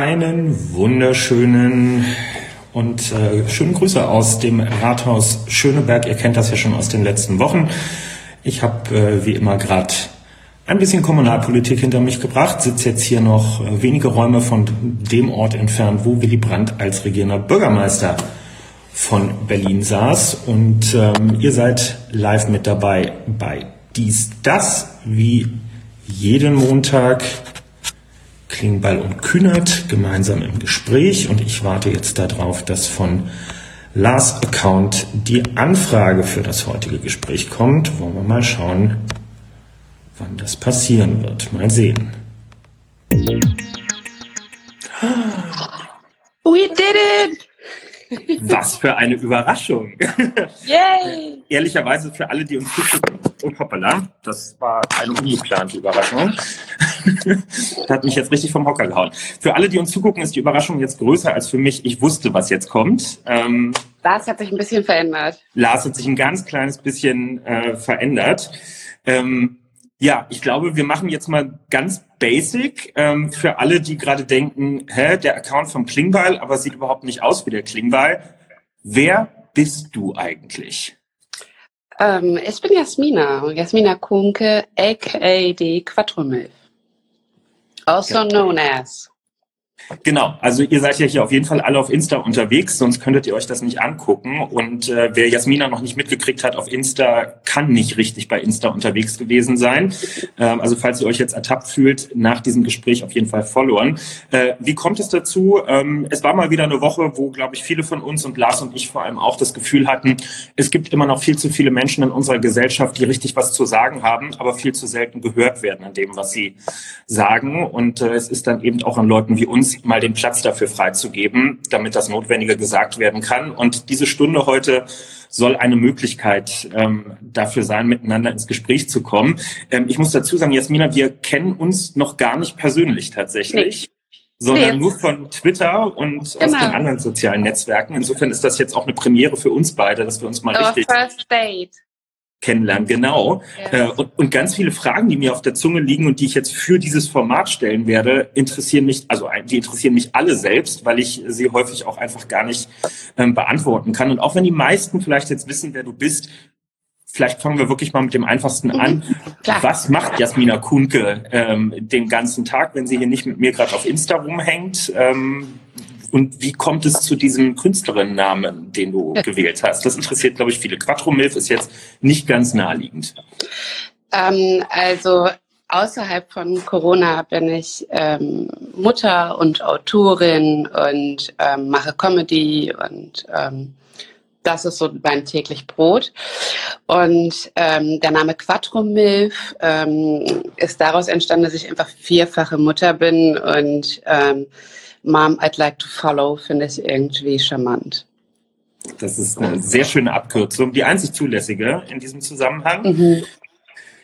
Einen wunderschönen und äh, schönen Grüße aus dem Rathaus Schöneberg. Ihr kennt das ja schon aus den letzten Wochen. Ich habe äh, wie immer gerade ein bisschen Kommunalpolitik hinter mich gebracht, sitze jetzt hier noch äh, wenige Räume von dem Ort entfernt, wo Willy Brandt als regierender Bürgermeister von Berlin saß. Und ähm, ihr seid live mit dabei bei Dies, Das, wie jeden Montag Klingbeil und Kühnert gemeinsam im Gespräch und ich warte jetzt darauf, dass von Lars Account die Anfrage für das heutige Gespräch kommt. Wollen wir mal schauen, wann das passieren wird. Mal sehen. We did it! Was für eine Überraschung. Yay! Ehrlicherweise für alle, die uns zugucken. Oh, hoppala, das war eine ungeplante Überraschung. das hat mich jetzt richtig vom Hocker gehauen. Für alle, die uns zugucken, ist die Überraschung jetzt größer als für mich. Ich wusste, was jetzt kommt. Ähm, Lars hat sich ein bisschen verändert. Lars hat sich ein ganz kleines bisschen äh, verändert. Ähm, ja, ich glaube, wir machen jetzt mal ganz basic ähm, für alle, die gerade denken, hä, der Account vom Klingbeil, aber sieht überhaupt nicht aus wie der Klingbeil. Wer bist du eigentlich? Ähm, ich bin Jasmina, Jasmina Kunke, aka die Quattromilf. Also known as. Genau, also ihr seid ja hier auf jeden Fall alle auf Insta unterwegs, sonst könntet ihr euch das nicht angucken. Und äh, wer Jasmina noch nicht mitgekriegt hat auf Insta, kann nicht richtig bei Insta unterwegs gewesen sein. Ähm, also falls ihr euch jetzt ertappt fühlt, nach diesem Gespräch auf jeden Fall verloren. Äh, wie kommt es dazu? Ähm, es war mal wieder eine Woche, wo, glaube ich, viele von uns und Lars und ich vor allem auch das Gefühl hatten, es gibt immer noch viel zu viele Menschen in unserer Gesellschaft, die richtig was zu sagen haben, aber viel zu selten gehört werden an dem, was sie sagen. Und äh, es ist dann eben auch an Leuten wie uns mal den Platz dafür freizugeben, damit das Notwendige gesagt werden kann. Und diese Stunde heute soll eine Möglichkeit ähm, dafür sein, miteinander ins Gespräch zu kommen. Ähm, ich muss dazu sagen, Jasmina, wir kennen uns noch gar nicht persönlich tatsächlich. Nee sondern nur von Twitter und genau. aus den anderen sozialen Netzwerken. Insofern ist das jetzt auch eine Premiere für uns beide, dass wir uns mal Our richtig first date kennenlernen, genau. Ja. Äh, und, und, ganz viele Fragen, die mir auf der Zunge liegen und die ich jetzt für dieses Format stellen werde, interessieren mich, also die interessieren mich alle selbst, weil ich sie häufig auch einfach gar nicht ähm, beantworten kann. Und auch wenn die meisten vielleicht jetzt wissen, wer du bist, vielleicht fangen wir wirklich mal mit dem Einfachsten mhm. an. Klar. Was macht Jasmina Kuhnke ähm, den ganzen Tag, wenn sie hier nicht mit mir gerade auf Insta rumhängt? Ähm, und wie kommt es zu diesem Künstlerinnennamen, den du gewählt hast? Das interessiert, glaube ich, viele. Quattro Milf ist jetzt nicht ganz naheliegend. Ähm, also außerhalb von Corona bin ich ähm, Mutter und Autorin und ähm, mache Comedy und ähm, das ist so mein täglich Brot. Und ähm, der Name Quattro Milf ähm, ist daraus entstanden, dass ich einfach vierfache Mutter bin und ähm, Mom, I'd like to follow, finde ich irgendwie charmant. Das ist eine sehr schöne Abkürzung, die einzig zulässige in diesem Zusammenhang. Mhm.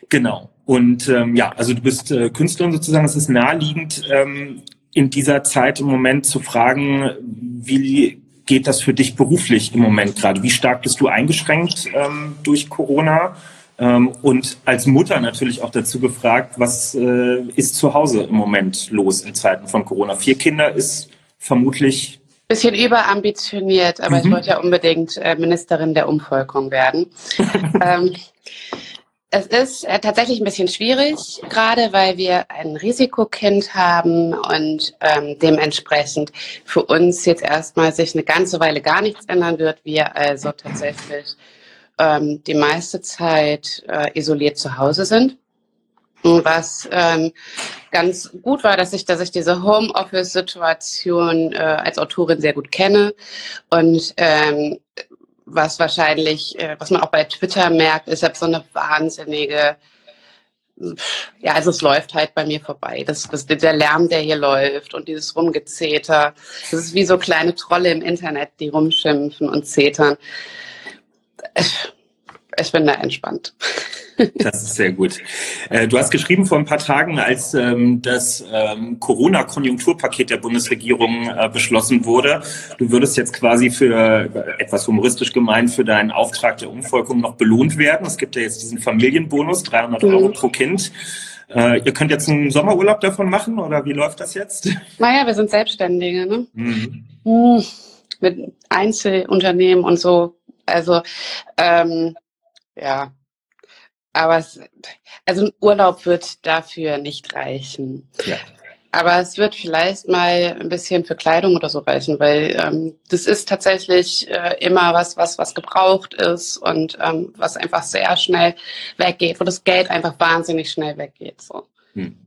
Genau. Und ähm, ja, also du bist äh, Künstlerin sozusagen. Es ist naheliegend, ähm, in dieser Zeit im Moment zu fragen, wie geht das für dich beruflich im Moment gerade? Wie stark bist du eingeschränkt ähm, durch Corona? Ähm, und als Mutter natürlich auch dazu gefragt, was äh, ist zu Hause im Moment los in Zeiten von Corona? Vier Kinder ist vermutlich bisschen überambitioniert, aber mhm. ich wollte ja unbedingt äh, Ministerin der Umvolkung werden. ähm, es ist äh, tatsächlich ein bisschen schwierig, gerade weil wir ein Risikokind haben und ähm, dementsprechend für uns jetzt erstmal sich eine ganze Weile gar nichts ändern wird. Wir also tatsächlich ähm, die meiste Zeit äh, isoliert zu Hause sind. Was ähm, ganz gut war, dass ich, dass ich diese Homeoffice-Situation äh, als Autorin sehr gut kenne und ähm, was wahrscheinlich, äh, was man auch bei Twitter merkt, ist, habe so eine wahnsinnige, ja, also es läuft halt bei mir vorbei. Das, das, der Lärm, der hier läuft und dieses Rumgezeter, das ist wie so kleine Trolle im Internet, die rumschimpfen und zetern ich bin da entspannt. Das ist sehr gut. Äh, du hast geschrieben vor ein paar Tagen, als ähm, das ähm, Corona-Konjunkturpaket der Bundesregierung äh, beschlossen wurde, du würdest jetzt quasi für äh, etwas humoristisch gemeint für deinen Auftrag der Umvolkung noch belohnt werden. Es gibt ja jetzt diesen Familienbonus, 300 Euro mhm. pro Kind. Äh, ihr könnt jetzt einen Sommerurlaub davon machen oder wie läuft das jetzt? Naja, wir sind Selbstständige, ne? Mhm. Hm, mit Einzelunternehmen und so. Also, ähm, ja. Aber es, also ein Urlaub wird dafür nicht reichen. Ja. Aber es wird vielleicht mal ein bisschen für Kleidung oder so reichen, weil ähm, das ist tatsächlich äh, immer was, was, was gebraucht ist und ähm, was einfach sehr schnell weggeht, wo das Geld einfach wahnsinnig schnell weggeht. So. Hm.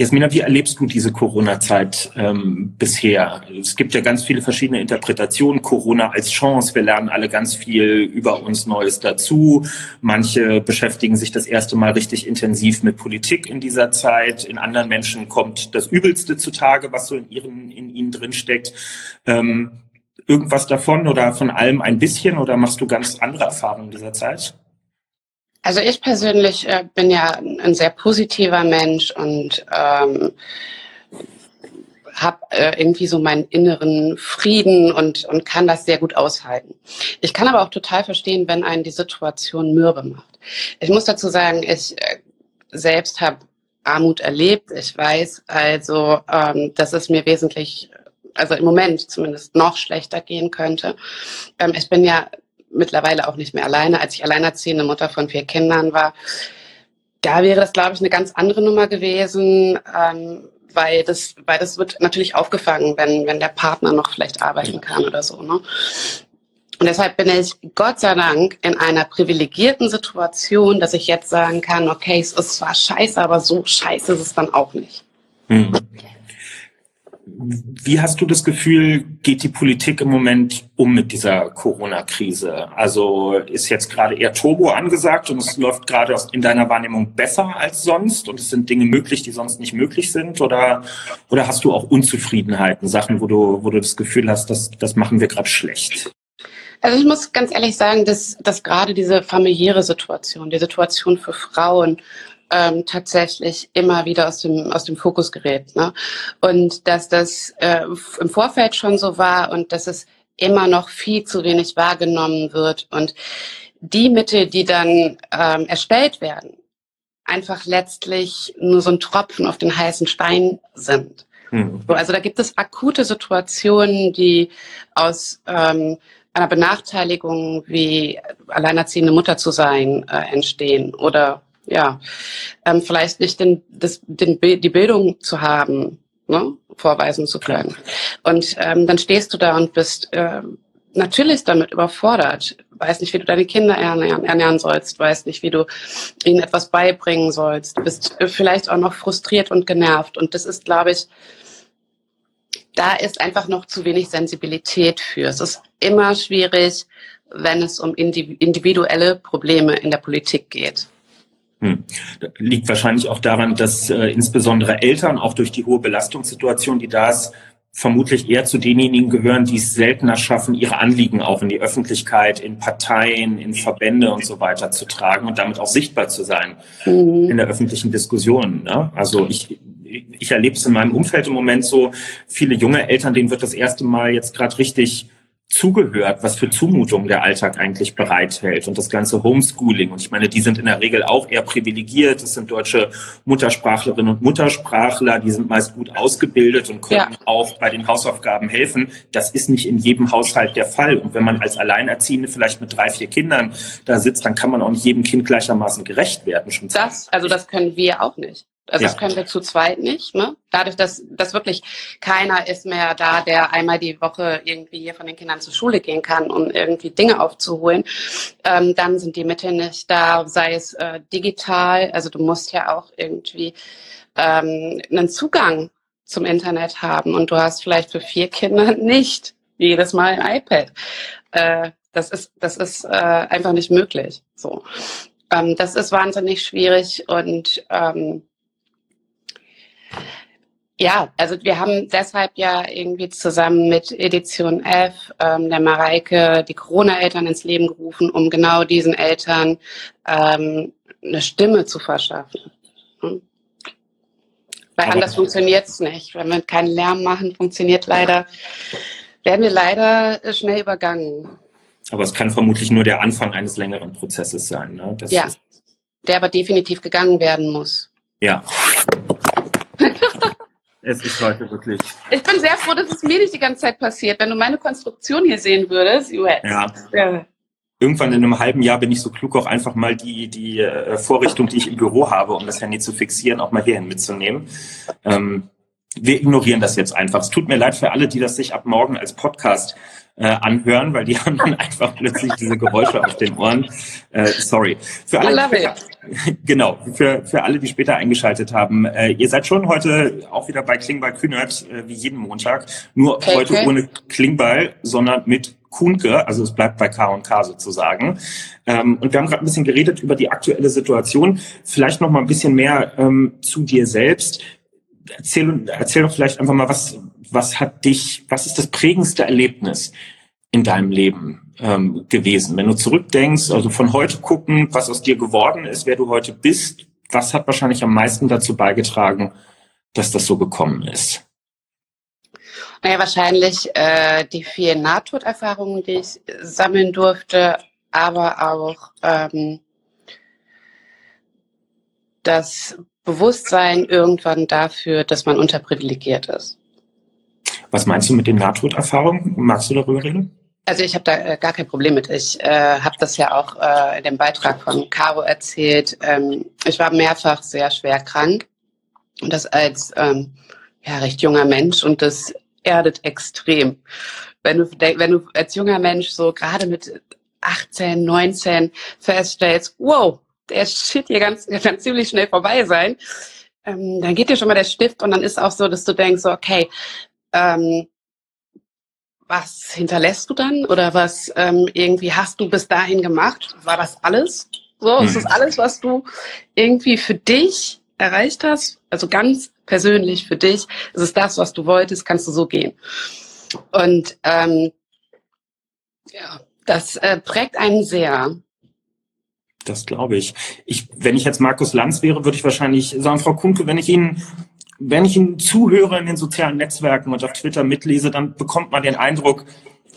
Jasmina, wie erlebst du diese Corona-Zeit ähm, bisher? Es gibt ja ganz viele verschiedene Interpretationen. Corona als Chance. Wir lernen alle ganz viel über uns Neues dazu. Manche beschäftigen sich das erste Mal richtig intensiv mit Politik in dieser Zeit. In anderen Menschen kommt das Übelste zutage, was so in, ihren, in ihnen drinsteckt. Ähm, irgendwas davon oder von allem ein bisschen oder machst du ganz andere Erfahrungen in dieser Zeit? Also ich persönlich äh, bin ja ein sehr positiver Mensch und ähm, habe äh, irgendwie so meinen inneren Frieden und, und kann das sehr gut aushalten. Ich kann aber auch total verstehen, wenn einen die Situation mürbe macht. Ich muss dazu sagen, ich äh, selbst habe Armut erlebt. Ich weiß also, ähm, dass es mir wesentlich, also im Moment zumindest noch schlechter gehen könnte. Ähm, ich bin ja mittlerweile auch nicht mehr alleine. Als ich alleinerziehende Mutter von vier Kindern war, da wäre das, glaube ich, eine ganz andere Nummer gewesen, ähm, weil das, weil das wird natürlich aufgefangen, wenn, wenn der Partner noch vielleicht arbeiten kann oder so. Ne? Und deshalb bin ich Gott sei Dank in einer privilegierten Situation, dass ich jetzt sagen kann, okay, es ist zwar scheiße, aber so scheiße ist es dann auch nicht. Mhm. Wie hast du das Gefühl, geht die Politik im Moment um mit dieser Corona-Krise? Also ist jetzt gerade eher Turbo angesagt und es läuft gerade in deiner Wahrnehmung besser als sonst und es sind Dinge möglich, die sonst nicht möglich sind? Oder, oder hast du auch Unzufriedenheiten, Sachen, wo du, wo du das Gefühl hast, dass, das machen wir gerade schlecht? Also ich muss ganz ehrlich sagen, dass, dass gerade diese familiäre Situation, die Situation für Frauen ähm, tatsächlich immer wieder aus dem, aus dem Fokus gerät. Ne? Und dass das äh, im Vorfeld schon so war und dass es immer noch viel zu wenig wahrgenommen wird und die Mittel, die dann ähm, erstellt werden, einfach letztlich nur so ein Tropfen auf den heißen Stein sind. Mhm. Also da gibt es akute Situationen, die aus ähm, einer Benachteiligung wie alleinerziehende Mutter zu sein äh, entstehen oder ja, ähm, vielleicht nicht den, das, den, die Bildung zu haben, ne, vorweisen zu können. Und ähm, dann stehst du da und bist äh, natürlich damit überfordert. Weiß nicht, wie du deine Kinder ernähren, ernähren sollst, weiß nicht, wie du ihnen etwas beibringen sollst. Bist vielleicht auch noch frustriert und genervt. Und das ist, glaube ich, da ist einfach noch zu wenig Sensibilität für. Es ist immer schwierig, wenn es um individuelle Probleme in der Politik geht. Hm. Liegt wahrscheinlich auch daran, dass äh, insbesondere Eltern auch durch die hohe Belastungssituation, die da ist, vermutlich eher zu denjenigen gehören, die es seltener schaffen, ihre Anliegen auch in die Öffentlichkeit, in Parteien, in Verbände und so weiter zu tragen und damit auch sichtbar zu sein mhm. in der öffentlichen Diskussion. Ne? Also ich, ich erlebe es in meinem Umfeld im Moment so, viele junge Eltern, denen wird das erste Mal jetzt gerade richtig zugehört, was für Zumutungen der Alltag eigentlich bereithält und das ganze Homeschooling. Und ich meine, die sind in der Regel auch eher privilegiert. Das sind deutsche Muttersprachlerinnen und Muttersprachler, die sind meist gut ausgebildet und können ja. auch bei den Hausaufgaben helfen. Das ist nicht in jedem Haushalt der Fall. Und wenn man als Alleinerziehende vielleicht mit drei, vier Kindern da sitzt, dann kann man auch nicht jedem Kind gleichermaßen gerecht werden. Schon das, also das können wir auch nicht. Also ja. das können wir zu zweit nicht. Ne? Dadurch, dass, dass wirklich keiner ist mehr da, der einmal die Woche irgendwie hier von den Kindern zur Schule gehen kann, um irgendwie Dinge aufzuholen, ähm, dann sind die Mittel nicht da, sei es äh, digital. Also du musst ja auch irgendwie ähm, einen Zugang zum Internet haben und du hast vielleicht für vier Kinder nicht jedes Mal ein iPad. Äh, das ist, das ist äh, einfach nicht möglich. So. Ähm, das ist wahnsinnig schwierig und ähm, ja, also wir haben deshalb ja irgendwie zusammen mit Edition F ähm, der Mareike die Corona-Eltern ins Leben gerufen, um genau diesen Eltern ähm, eine Stimme zu verschaffen. Hm? Weil Aber anders funktioniert es nicht. Wenn wir keinen Lärm machen, funktioniert leider, werden wir leider schnell übergangen. Aber es kann vermutlich nur der Anfang eines längeren Prozesses sein. Ne? Das ja, der aber definitiv gegangen werden muss. Ja. Es ist heute wirklich. Ich bin sehr froh, dass es mir nicht die ganze Zeit passiert. Wenn du meine Konstruktion hier sehen würdest, ja. ja. Irgendwann in einem halben Jahr bin ich so klug, auch einfach mal die, die äh, Vorrichtung, die ich im Büro habe, um das Handy zu fixieren, auch mal hierhin mitzunehmen. Ähm, wir ignorieren das jetzt einfach. Es tut mir leid für alle, die das sich ab morgen als Podcast äh, anhören, weil die haben dann einfach plötzlich diese Geräusche auf den Ohren. Äh, sorry. Für alle, später, genau, für, für alle, die später eingeschaltet haben. Äh, ihr seid schon heute auch wieder bei Klingbeil Kühnert, äh, wie jeden Montag. Nur okay, heute okay. ohne Klingbeil, sondern mit Kuhnke, also es bleibt bei K&K sozusagen. Ähm, und wir haben gerade ein bisschen geredet über die aktuelle Situation. Vielleicht noch mal ein bisschen mehr ähm, zu dir selbst. Erzähl, erzähl doch vielleicht einfach mal, was, was hat dich, was ist das prägendste Erlebnis in deinem Leben ähm, gewesen? Wenn du zurückdenkst, also von heute gucken, was aus dir geworden ist, wer du heute bist, was hat wahrscheinlich am meisten dazu beigetragen, dass das so gekommen ist? Naja, wahrscheinlich äh, die vielen Nahtoderfahrungen, die ich sammeln durfte, aber auch ähm, das Bewusstsein irgendwann dafür, dass man unterprivilegiert ist. Was meinst du mit den Nahtoderfahrungen? Magst du darüber reden? Also ich habe da äh, gar kein Problem mit. Ich äh, habe das ja auch äh, in dem Beitrag von Caro erzählt. Ähm, ich war mehrfach sehr schwer krank und das als ähm, ja, recht junger Mensch und das erdet extrem. Wenn du, wenn du als junger Mensch so gerade mit 18, 19 feststellst, wow, der Shit hier ganz, kann ziemlich schnell vorbei sein, ähm, dann geht dir schon mal der Stift und dann ist auch so, dass du denkst, so, okay, ähm, was hinterlässt du dann oder was ähm, irgendwie hast du bis dahin gemacht? War das alles? So, ist das mhm. alles, was du irgendwie für dich erreicht hast? Also ganz persönlich für dich, ist es das, was du wolltest, kannst du so gehen. Und ähm, ja, das äh, prägt einen sehr. Das glaube ich. ich. Wenn ich jetzt Markus Lanz wäre, würde ich wahrscheinlich sagen, Frau Kunke, wenn ich Ihnen wenn ich Ihnen zuhöre in den sozialen Netzwerken und auf Twitter mitlese, dann bekommt man den Eindruck,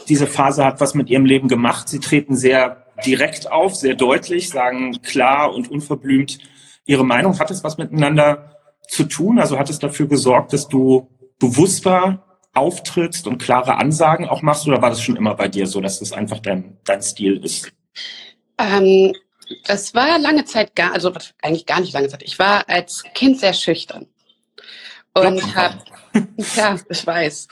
diese Phase hat was mit Ihrem Leben gemacht. Sie treten sehr direkt auf, sehr deutlich, sagen klar und unverblümt Ihre Meinung. Hat es was miteinander zu tun? Also hat es dafür gesorgt, dass du bewusster auftrittst und klare Ansagen auch machst oder war das schon immer bei dir so, dass das einfach dein, dein Stil ist? Ähm, das war lange Zeit gar, also eigentlich gar nicht lange Zeit. Ich war als Kind sehr schüchtern und habe, ja, ich weiß,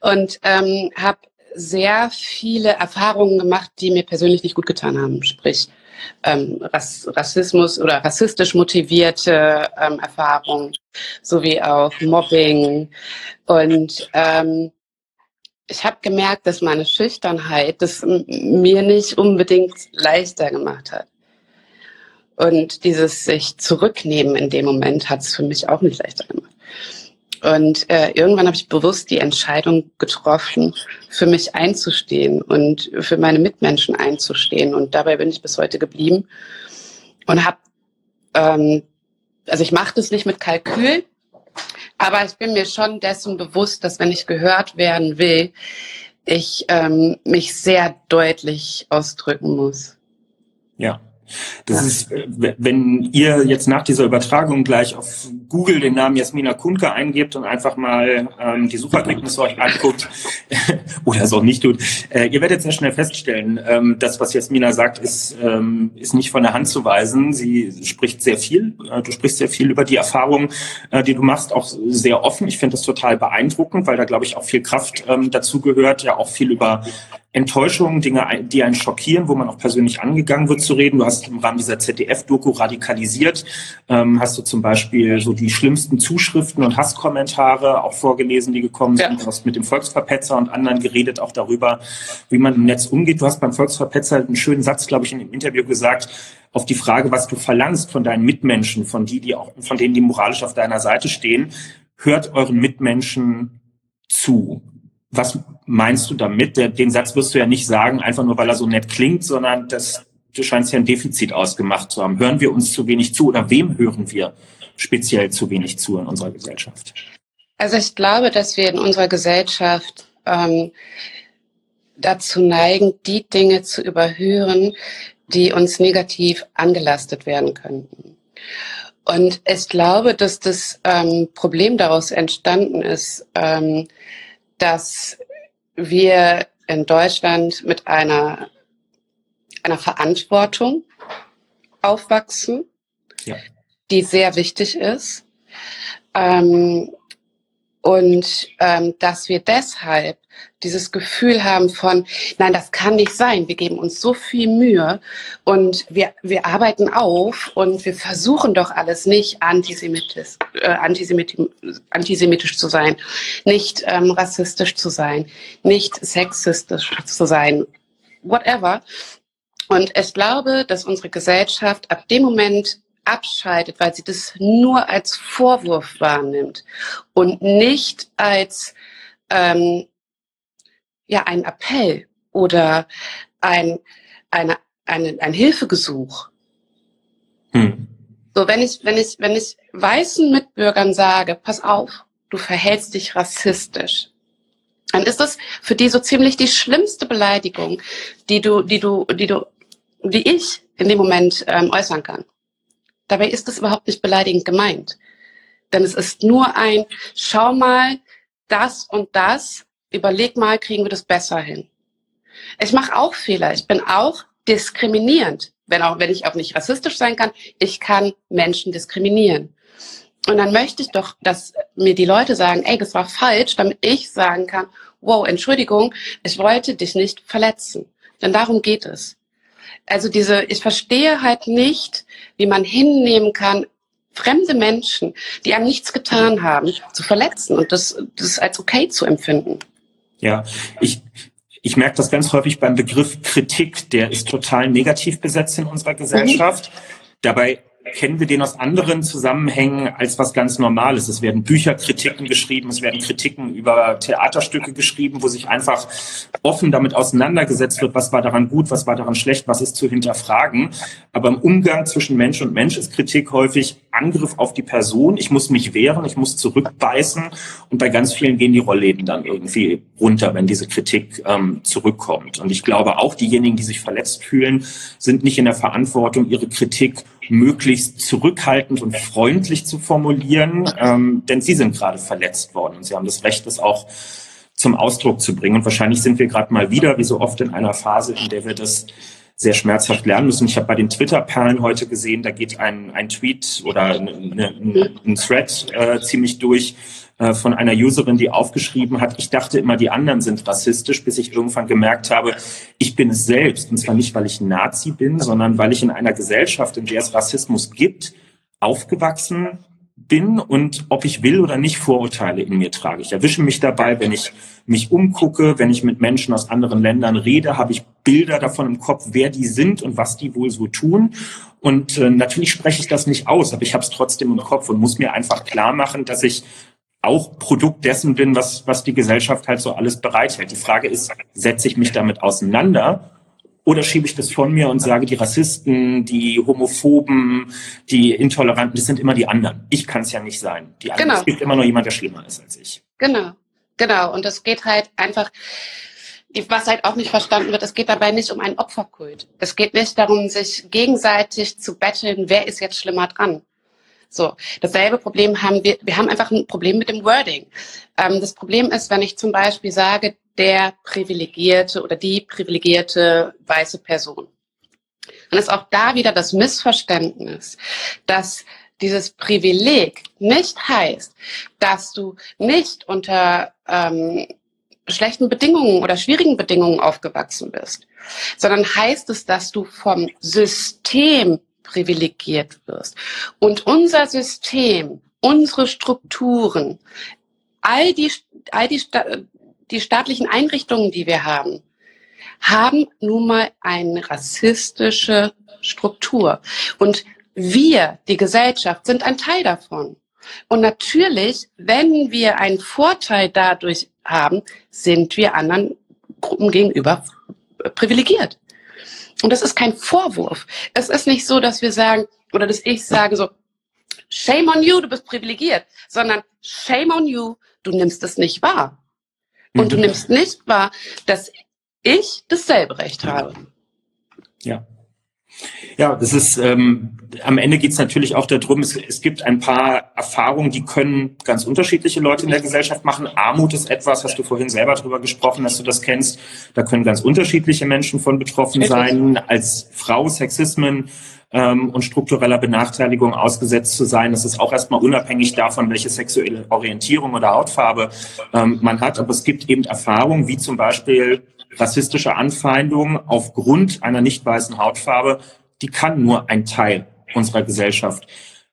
und ähm, habe sehr viele Erfahrungen gemacht, die mir persönlich nicht gut getan haben. Sprich, ähm, Rass Rassismus oder rassistisch motivierte ähm, Erfahrungen, sowie auch Mobbing. Und ähm, ich habe gemerkt, dass meine Schüchternheit das mir nicht unbedingt leichter gemacht hat. Und dieses sich zurücknehmen in dem Moment hat es für mich auch nicht leichter gemacht. Und äh, irgendwann habe ich bewusst die Entscheidung getroffen, für mich einzustehen und für meine Mitmenschen einzustehen. Und dabei bin ich bis heute geblieben und habe, ähm, also ich mache das nicht mit Kalkül, aber ich bin mir schon dessen bewusst, dass wenn ich gehört werden will, ich ähm, mich sehr deutlich ausdrücken muss. Ja, das ist, äh, wenn ihr jetzt nach dieser Übertragung gleich auf Google den Namen Jasmina Kunke eingebt und einfach mal ähm, die Suchergebnisse euch anguckt oder es auch nicht tut, äh, ihr werdet sehr schnell feststellen, ähm, das, was Jasmina sagt, ist, ähm, ist nicht von der Hand zu weisen. Sie spricht sehr viel, äh, du sprichst sehr viel über die Erfahrung, äh, die du machst, auch sehr offen. Ich finde das total beeindruckend, weil da, glaube ich, auch viel Kraft ähm, dazu gehört, ja auch viel über Enttäuschungen, Dinge, die einen schockieren, wo man auch persönlich angegangen wird zu reden. Du hast im Rahmen dieser ZDF-Doku radikalisiert, ähm, hast du zum Beispiel so die schlimmsten Zuschriften und Hasskommentare auch vorgelesen, die gekommen sind. Ja. Du hast mit dem Volksverpetzer und anderen geredet, auch darüber, wie man im Netz umgeht. Du hast beim Volksverpetzer einen schönen Satz, glaube ich, in dem Interview gesagt, auf die Frage, was du verlangst von deinen Mitmenschen, von die, die auch, von denen, die moralisch auf deiner Seite stehen, hört euren Mitmenschen zu. Was meinst du damit? Den Satz wirst du ja nicht sagen, einfach nur weil er so nett klingt, sondern das, du scheinst ja ein Defizit ausgemacht zu haben. Hören wir uns zu wenig zu oder wem hören wir speziell zu wenig zu in unserer Gesellschaft? Also ich glaube, dass wir in unserer Gesellschaft ähm, dazu neigen, die Dinge zu überhören, die uns negativ angelastet werden könnten. Und ich glaube, dass das ähm, Problem daraus entstanden ist, ähm, dass wir in Deutschland mit einer, einer Verantwortung aufwachsen, ja. die sehr wichtig ist. Ähm, und ähm, dass wir deshalb dieses Gefühl haben von, nein, das kann nicht sein. Wir geben uns so viel Mühe und wir, wir arbeiten auf und wir versuchen doch alles nicht antisemitisch, äh, antisemitisch, antisemitisch zu sein, nicht ähm, rassistisch zu sein, nicht sexistisch zu sein, whatever. Und ich glaube, dass unsere Gesellschaft ab dem Moment abschaltet, weil sie das nur als Vorwurf wahrnimmt und nicht als ähm, ja ein Appell oder ein eine, eine, ein Hilfegesuch. Hm. So, wenn ich, wenn ich, wenn ich weißen Mitbürgern sage, pass auf, du verhältst dich rassistisch, dann ist das für die so ziemlich die schlimmste Beleidigung, die du, die du, die du, die ich in dem Moment ähm, äußern kann. Dabei ist es überhaupt nicht beleidigend gemeint. Denn es ist nur ein, schau mal, das und das, überleg mal, kriegen wir das besser hin. Ich mache auch Fehler. Ich bin auch diskriminierend. Wenn auch, wenn ich auch nicht rassistisch sein kann, ich kann Menschen diskriminieren. Und dann möchte ich doch, dass mir die Leute sagen, ey, das war falsch, damit ich sagen kann, wow, Entschuldigung, ich wollte dich nicht verletzen. Denn darum geht es also diese, ich verstehe halt nicht, wie man hinnehmen kann, fremde Menschen, die einem nichts getan haben, zu verletzen und das, das als okay zu empfinden. Ja, ich, ich merke das ganz häufig beim Begriff Kritik, der ist total negativ besetzt in unserer Gesellschaft. Mhm. Dabei kennen wir den aus anderen Zusammenhängen als was ganz Normales. Es werden Bücherkritiken geschrieben, es werden Kritiken über Theaterstücke geschrieben, wo sich einfach offen damit auseinandergesetzt wird, was war daran gut, was war daran schlecht, was ist zu hinterfragen. Aber im Umgang zwischen Mensch und Mensch ist Kritik häufig Angriff auf die Person. Ich muss mich wehren, ich muss zurückbeißen. Und bei ganz vielen gehen die Rollläden dann irgendwie runter, wenn diese Kritik ähm, zurückkommt. Und ich glaube, auch diejenigen, die sich verletzt fühlen, sind nicht in der Verantwortung, ihre Kritik möglichst zurückhaltend und freundlich zu formulieren, ähm, denn sie sind gerade verletzt worden und sie haben das Recht, das auch zum Ausdruck zu bringen. Und wahrscheinlich sind wir gerade mal wieder, wie so oft, in einer Phase, in der wir das sehr schmerzhaft lernen müssen. Ich habe bei den Twitter-Perlen heute gesehen, da geht ein, ein Tweet oder eine, eine, ein Thread äh, ziemlich durch, äh, von einer Userin, die aufgeschrieben hat, ich dachte immer, die anderen sind rassistisch, bis ich irgendwann gemerkt habe, ich bin es selbst. Und zwar nicht, weil ich Nazi bin, sondern weil ich in einer Gesellschaft, in der es Rassismus gibt, aufgewachsen bin und ob ich will oder nicht Vorurteile in mir trage. Ich erwische mich dabei, wenn ich mich umgucke, wenn ich mit Menschen aus anderen Ländern rede, habe ich Bilder davon im Kopf, wer die sind und was die wohl so tun. Und äh, natürlich spreche ich das nicht aus, aber ich habe es trotzdem im Kopf und muss mir einfach klar machen, dass ich auch Produkt dessen bin, was, was die Gesellschaft halt so alles bereithält. Die Frage ist, setze ich mich damit auseinander oder schiebe ich das von mir und sage, die Rassisten, die Homophoben, die Intoleranten, das sind immer die anderen. Ich kann es ja nicht sein. Die anderen, genau. Es gibt immer nur jemand, der schlimmer ist als ich. Genau, genau. Und es geht halt einfach, was halt auch nicht verstanden wird, es geht dabei nicht um einen Opferkult. Es geht nicht darum, sich gegenseitig zu betteln, wer ist jetzt schlimmer dran. So, dasselbe Problem haben wir. Wir haben einfach ein Problem mit dem Wording. Ähm, das Problem ist, wenn ich zum Beispiel sage, der privilegierte oder die privilegierte weiße Person. Dann ist auch da wieder das Missverständnis, dass dieses Privileg nicht heißt, dass du nicht unter ähm, schlechten Bedingungen oder schwierigen Bedingungen aufgewachsen bist, sondern heißt es, dass du vom System privilegiert wirst. Und unser System, unsere Strukturen, all die, all die, die staatlichen Einrichtungen, die wir haben, haben nun mal eine rassistische Struktur. Und wir, die Gesellschaft, sind ein Teil davon. Und natürlich, wenn wir einen Vorteil dadurch haben, sind wir anderen Gruppen gegenüber privilegiert. Und das ist kein Vorwurf. Es ist nicht so, dass wir sagen, oder dass ich sage so, shame on you, du bist privilegiert, sondern shame on you, du nimmst es nicht wahr. Und du mhm. nimmst nicht wahr, dass ich dasselbe Recht habe. Ja. Ja, das ist ähm, am Ende geht es natürlich auch darum, es, es gibt ein paar Erfahrungen, die können ganz unterschiedliche Leute in der Gesellschaft machen. Armut ist etwas, hast du vorhin selber drüber gesprochen, dass du das kennst. Da können ganz unterschiedliche Menschen von betroffen sein. Als Frau Sexismen ähm, und struktureller Benachteiligung ausgesetzt zu sein, das ist auch erstmal unabhängig davon, welche sexuelle Orientierung oder Hautfarbe ähm, man hat. Aber es gibt eben Erfahrungen, wie zum Beispiel rassistische Anfeindungen aufgrund einer nicht weißen Hautfarbe, die kann nur ein Teil unserer Gesellschaft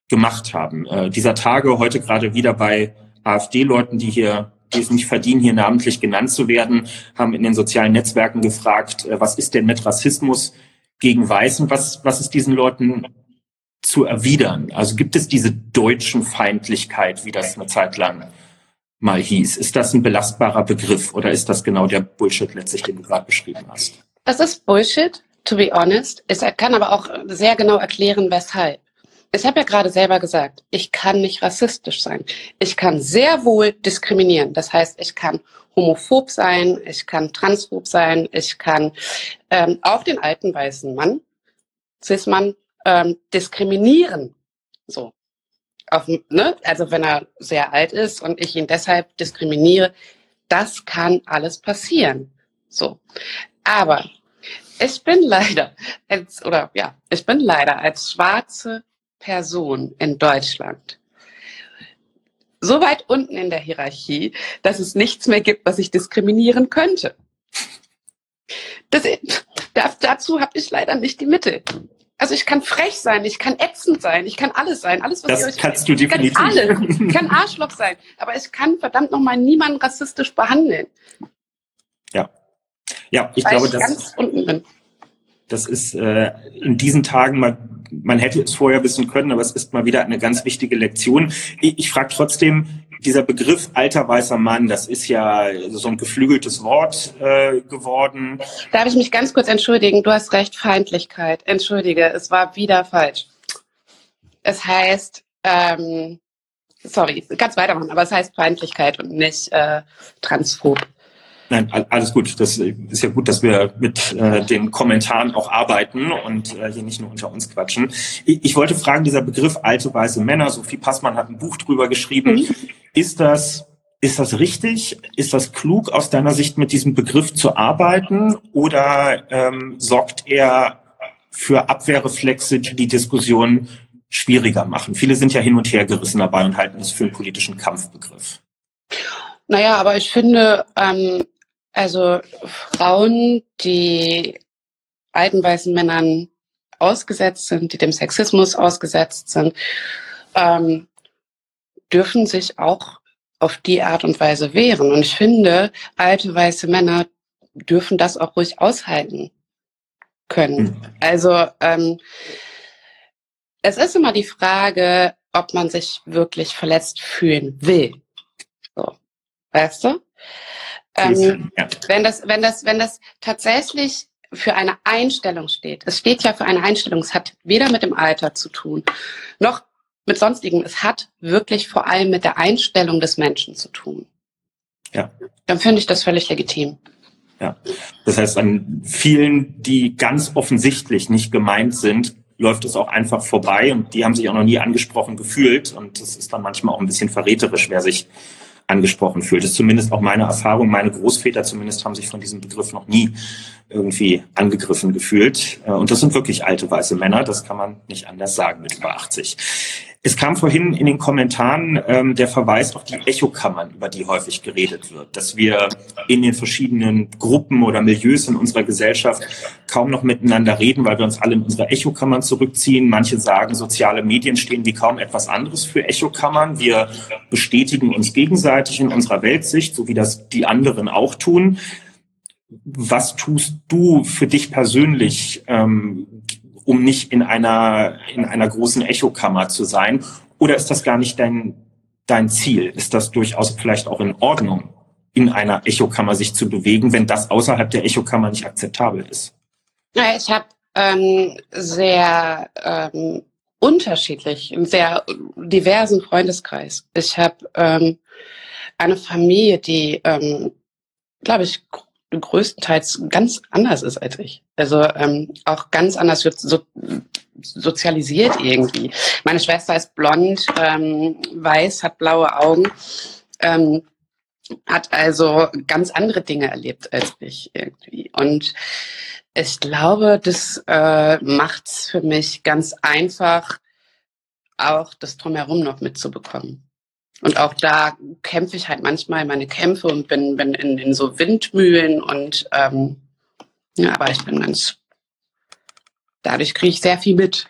gemacht haben. Äh, dieser Tage heute gerade wieder bei AfD-Leuten, die hier die es nicht verdienen, hier namentlich genannt zu werden, haben in den sozialen Netzwerken gefragt, äh, was ist denn mit Rassismus gegen Weißen? Was, was ist diesen Leuten zu erwidern? Also gibt es diese deutschen Feindlichkeit, wie das eine Zeit lang mal hieß. Ist das ein belastbarer Begriff oder ist das genau der Bullshit letztlich, den du gerade beschrieben hast? Das ist Bullshit, to be honest. Es kann aber auch sehr genau erklären, weshalb. Ich habe ja gerade selber gesagt, ich kann nicht rassistisch sein. Ich kann sehr wohl diskriminieren. Das heißt, ich kann homophob sein, ich kann transphob sein, ich kann ähm, auch den alten weißen Mann, cis-Mann, ähm, diskriminieren. So auf, ne? also wenn er sehr alt ist und ich ihn deshalb diskriminiere, das kann alles passieren. So. Aber ich bin leider als, oder ja, ich bin leider als schwarze Person in Deutschland so weit unten in der Hierarchie, dass es nichts mehr gibt, was ich diskriminieren könnte. Das, dazu habe ich leider nicht die Mittel. Also ich kann frech sein, ich kann ätzend sein, ich kann alles sein, alles was das ihr euch kannst du definitiv. Ich kann alles, ich kann Arschloch sein, aber ich kann verdammt noch mal niemanden rassistisch behandeln. Ja, ja, ich Weil glaube, ich das ganz unten bin. Das ist äh, in diesen Tagen mal, man hätte es vorher wissen können, aber es ist mal wieder eine ganz wichtige Lektion. Ich, ich frage trotzdem, dieser Begriff alter weißer Mann, das ist ja so ein geflügeltes Wort äh, geworden. Darf ich mich ganz kurz entschuldigen? Du hast recht, Feindlichkeit. Entschuldige, es war wieder falsch. Es heißt, ähm, sorry, ganz weitermachen, aber es heißt Feindlichkeit und nicht äh, transphob. Nein, alles gut. Das ist ja gut, dass wir mit äh, den Kommentaren auch arbeiten und äh, hier nicht nur unter uns quatschen. Ich, ich, wollte fragen, dieser Begriff alte weiße Männer, Sophie Passmann hat ein Buch drüber geschrieben. Mhm. Ist das ist das richtig? Ist das klug aus deiner Sicht mit diesem Begriff zu arbeiten oder ähm, sorgt er für Abwehrreflexe, die die Diskussion schwieriger machen? Viele sind ja hin und her gerissen dabei und halten es für einen politischen Kampfbegriff. Naja, aber ich finde, ähm, also Frauen, die alten weißen Männern ausgesetzt sind, die dem Sexismus ausgesetzt sind, ähm, dürfen sich auch auf die Art und Weise wehren. Und ich finde, alte weiße Männer dürfen das auch ruhig aushalten können. Mhm. Also ähm, es ist immer die Frage, ob man sich wirklich verletzt fühlen will. So, weißt du? Ähm, ja. Wenn das, wenn das, wenn das tatsächlich für eine Einstellung steht. Es steht ja für eine Einstellung. Es hat weder mit dem Alter zu tun, noch mit sonstigen. Es hat wirklich vor allem mit der Einstellung des Menschen zu tun. Ja. Dann finde ich das völlig legitim. Ja. Das heißt, an vielen, die ganz offensichtlich nicht gemeint sind, läuft es auch einfach vorbei und die haben sich auch noch nie angesprochen gefühlt und das ist dann manchmal auch ein bisschen verräterisch, wer sich angesprochen fühlt. Das ist zumindest auch meine Erfahrung. Meine Großväter zumindest haben sich von diesem Begriff noch nie irgendwie angegriffen gefühlt. Äh, und das sind wirklich alte weiße Männer. Das kann man nicht anders sagen mit über 80. Es kam vorhin in den Kommentaren ähm, der Verweis auf die Echokammern, über die häufig geredet wird, dass wir in den verschiedenen Gruppen oder Milieus in unserer Gesellschaft kaum noch miteinander reden, weil wir uns alle in unsere Echokammern zurückziehen. Manche sagen, soziale Medien stehen wie kaum etwas anderes für Echokammern. Wir bestätigen uns gegenseitig in unserer Weltsicht, so wie das die anderen auch tun. Was tust du für dich persönlich ähm, um nicht in einer, in einer großen Echokammer zu sein? Oder ist das gar nicht dein, dein Ziel? Ist das durchaus vielleicht auch in Ordnung, in einer Echokammer sich zu bewegen, wenn das außerhalb der Echokammer nicht akzeptabel ist? Ja, ich habe ähm, sehr ähm, unterschiedlich, einen sehr diversen Freundeskreis. Ich habe ähm, eine Familie, die, ähm, glaube ich, größtenteils ganz anders ist als ich. Also ähm, auch ganz anders wird so, sozialisiert irgendwie. Meine Schwester ist blond, ähm, weiß, hat blaue Augen, ähm, hat also ganz andere Dinge erlebt als ich irgendwie. Und ich glaube, das äh, macht es für mich ganz einfach, auch das drumherum noch mitzubekommen. Und auch da kämpfe ich halt manchmal meine Kämpfe und bin, bin in, in so Windmühlen und ähm, ja, aber ich bin ganz, dadurch kriege ich sehr viel mit.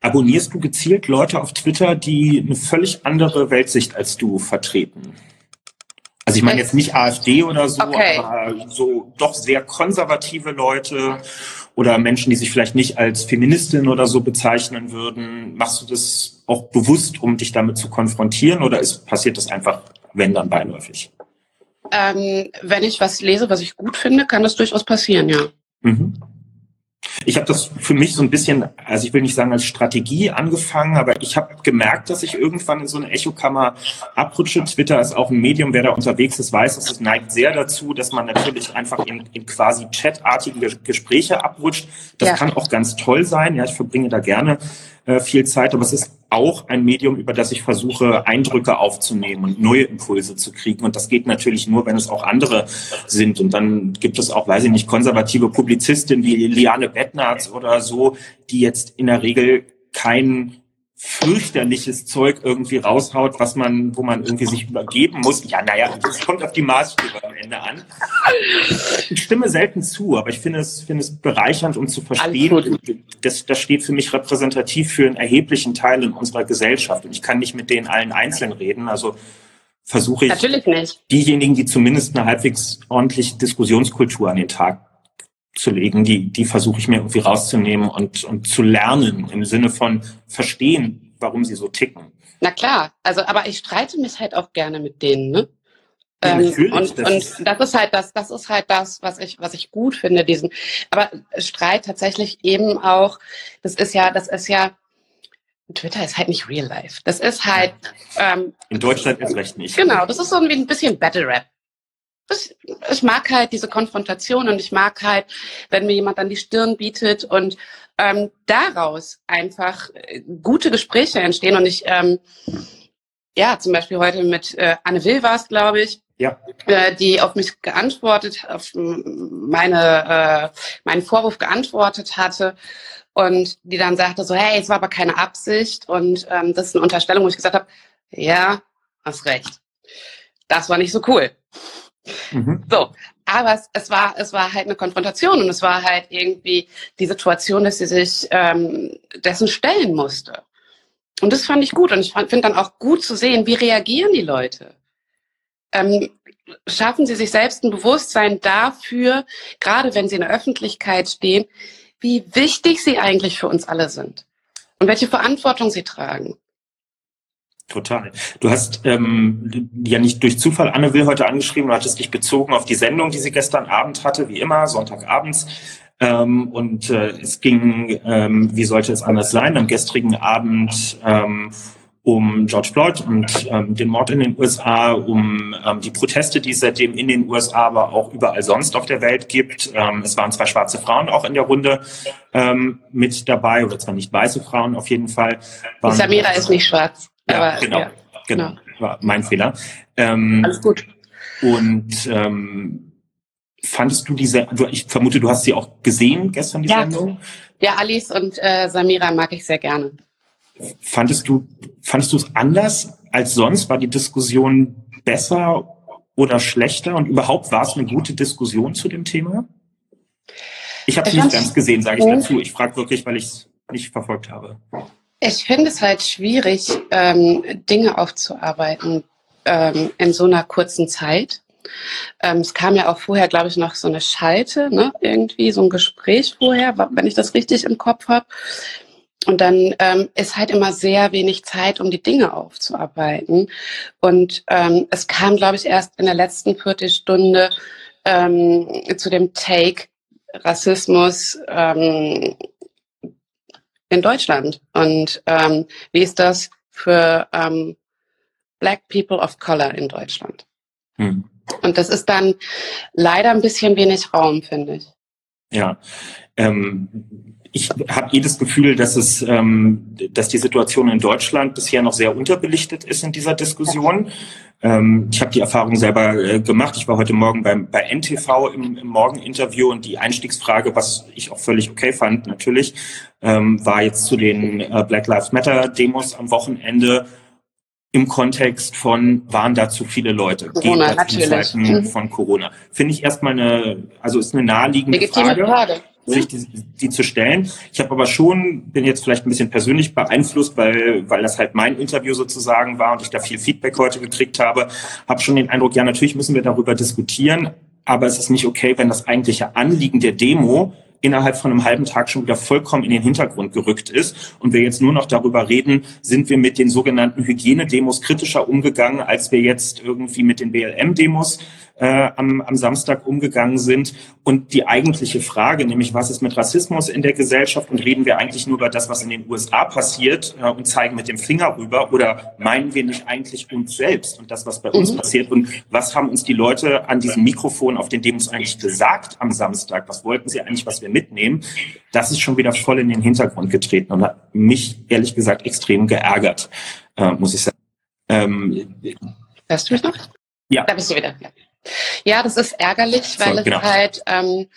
Abonnierst du gezielt Leute auf Twitter, die eine völlig andere Weltsicht als du vertreten? Also ich meine jetzt nicht AfD oder so, okay. aber so doch sehr konservative Leute oder Menschen, die sich vielleicht nicht als Feministin oder so bezeichnen würden. Machst du das auch bewusst, um dich damit zu konfrontieren oder ist, passiert das einfach, wenn dann beiläufig? Ähm, wenn ich was lese, was ich gut finde, kann das durchaus passieren, ja. Mhm. Ich habe das für mich so ein bisschen, also ich will nicht sagen als Strategie angefangen, aber ich habe gemerkt, dass ich irgendwann in so eine Echokammer abrutsche. Twitter ist auch ein Medium, wer da unterwegs ist, weiß, dass es neigt sehr dazu, dass man natürlich einfach in, in quasi chatartige Gespräche abrutscht. Das ja. kann auch ganz toll sein. Ja, ich verbringe da gerne äh, viel Zeit, aber es ist auch ein Medium, über das ich versuche, Eindrücke aufzunehmen und neue Impulse zu kriegen. Und das geht natürlich nur, wenn es auch andere sind. Und dann gibt es auch, weiß ich nicht, konservative Publizistinnen wie Liane Bettnarz oder so, die jetzt in der Regel kein fürchterliches Zeug irgendwie raushaut, was man, wo man irgendwie sich übergeben muss. Ja, naja, das kommt auf die Maßstäbe am Ende an. Ich stimme selten zu, aber ich finde es, finde es bereichernd, um zu verstehen. Das, das steht für mich repräsentativ für einen erheblichen Teil in unserer Gesellschaft. Und ich kann nicht mit denen allen einzeln reden. Also versuche ich, Natürlich nicht. diejenigen, die zumindest eine halbwegs ordentliche Diskussionskultur an den Tag zu legen, die, die versuche ich mir irgendwie rauszunehmen und, und zu lernen im Sinne von verstehen, warum sie so ticken. Na klar, also aber ich streite mich halt auch gerne mit denen, ne? Ja, ähm, und, das und das ist halt das, das ist halt das, was ich, was ich gut finde, diesen. Aber Streit tatsächlich eben auch, das ist ja, das ist ja, Twitter ist halt nicht real life. Das ist halt. Ähm, In Deutschland ist recht nicht. Genau, das ist so ein bisschen Battle Rap ich, ich mag halt diese Konfrontation und ich mag halt, wenn mir jemand an die Stirn bietet und ähm, daraus einfach äh, gute Gespräche entstehen. Und ich, ähm, ja, zum Beispiel heute mit äh, Anne Will war es, glaube ich, ja. äh, die auf mich geantwortet, auf meine, äh, meinen Vorwurf geantwortet hatte und die dann sagte so, hey, es war aber keine Absicht und ähm, das ist eine Unterstellung, wo ich gesagt habe, ja, hast recht. Das war nicht so cool. Mhm. So, aber es, es, war es war halt eine Konfrontation und es war halt irgendwie die Situation, dass sie sich ähm, dessen stellen musste. Und das fand ich gut und ich finde dann auch gut zu sehen, wie reagieren die Leute. Ähm, schaffen sie sich selbst ein Bewusstsein dafür, gerade wenn sie in der Öffentlichkeit stehen, wie wichtig sie eigentlich für uns alle sind und welche Verantwortung sie tragen. Total. Du hast ähm, ja nicht durch Zufall Anne Will heute angeschrieben, du hattest dich bezogen auf die Sendung, die sie gestern Abend hatte, wie immer, Sonntagabends. Ähm, und äh, es ging, ähm, wie sollte es anders sein, am gestrigen Abend ähm, um George Floyd und ähm, den Mord in den USA, um ähm, die Proteste, die es seitdem in den USA, aber auch überall sonst auf der Welt gibt. Ähm, es waren zwei schwarze Frauen auch in der Runde ähm, mit dabei, oder zwar nicht weiße Frauen auf jeden Fall. Samira ist nicht schwarz. Ja, Aber, genau, ja, genau, genau. War mein Fehler. Ähm, Alles gut. Und ähm, fandest du diese, ich vermute, du hast sie auch gesehen gestern, die ja. Sendung? Ja, Alice und äh, Samira mag ich sehr gerne. Fandest du, fandest du es anders als sonst? War die Diskussion besser oder schlechter? Und überhaupt war es eine gute Diskussion zu dem Thema? Ich habe es nicht ganz gesehen, sage ich dazu. Ich frage wirklich, weil ich es nicht verfolgt habe. Ich finde es halt schwierig, ähm, Dinge aufzuarbeiten ähm, in so einer kurzen Zeit. Ähm, es kam ja auch vorher, glaube ich, noch so eine Schalte, ne? irgendwie so ein Gespräch vorher, wenn ich das richtig im Kopf habe. Und dann ähm, ist halt immer sehr wenig Zeit, um die Dinge aufzuarbeiten. Und ähm, es kam, glaube ich, erst in der letzten Viertelstunde ähm, zu dem Take Rassismus ähm, in Deutschland. Und ähm, wie ist das für ähm, Black People of Color in Deutschland? Hm. Und das ist dann leider ein bisschen wenig Raum, finde ich. Ja. Ähm, ich habe eh das Gefühl, dass es, ähm, dass die Situation in Deutschland bisher noch sehr unterbelichtet ist in dieser Diskussion. Ähm, ich habe die Erfahrung selber äh, gemacht. Ich war heute Morgen beim, bei NTV im, im Morgeninterview und die Einstiegsfrage, was ich auch völlig okay fand, natürlich, ähm, war jetzt zu den äh, Black Lives Matter Demos am Wochenende im Kontext von, waren da zu viele Leute? Corona, natürlich. Zeiten mhm. von Corona. Finde ich erstmal eine, also ist eine naheliegende Legitime Frage. Frage sich die, die zu stellen. Ich habe aber schon, bin jetzt vielleicht ein bisschen persönlich beeinflusst, weil, weil das halt mein Interview sozusagen war und ich da viel Feedback heute gekriegt habe, habe schon den Eindruck, ja, natürlich müssen wir darüber diskutieren, aber es ist nicht okay, wenn das eigentliche Anliegen der Demo innerhalb von einem halben Tag schon wieder vollkommen in den Hintergrund gerückt ist und wir jetzt nur noch darüber reden, sind wir mit den sogenannten Hygienedemos kritischer umgegangen, als wir jetzt irgendwie mit den BLM-Demos äh, am, am Samstag umgegangen sind. Und die eigentliche Frage, nämlich was ist mit Rassismus in der Gesellschaft und reden wir eigentlich nur über das, was in den USA passiert äh, und zeigen mit dem Finger rüber oder meinen wir nicht eigentlich uns selbst und das, was bei uns mhm. passiert und was haben uns die Leute an diesem Mikrofon auf den Demos eigentlich gesagt am Samstag? Was wollten sie eigentlich, was wir mitnehmen? Das ist schon wieder voll in den Hintergrund getreten und hat mich ehrlich gesagt extrem geärgert, äh, muss ich sagen. Ähm, Hörst du mich noch? Ja. Da bist du wieder. Ja. Ja, das ist ärgerlich, weil so, genau. es halt ähm,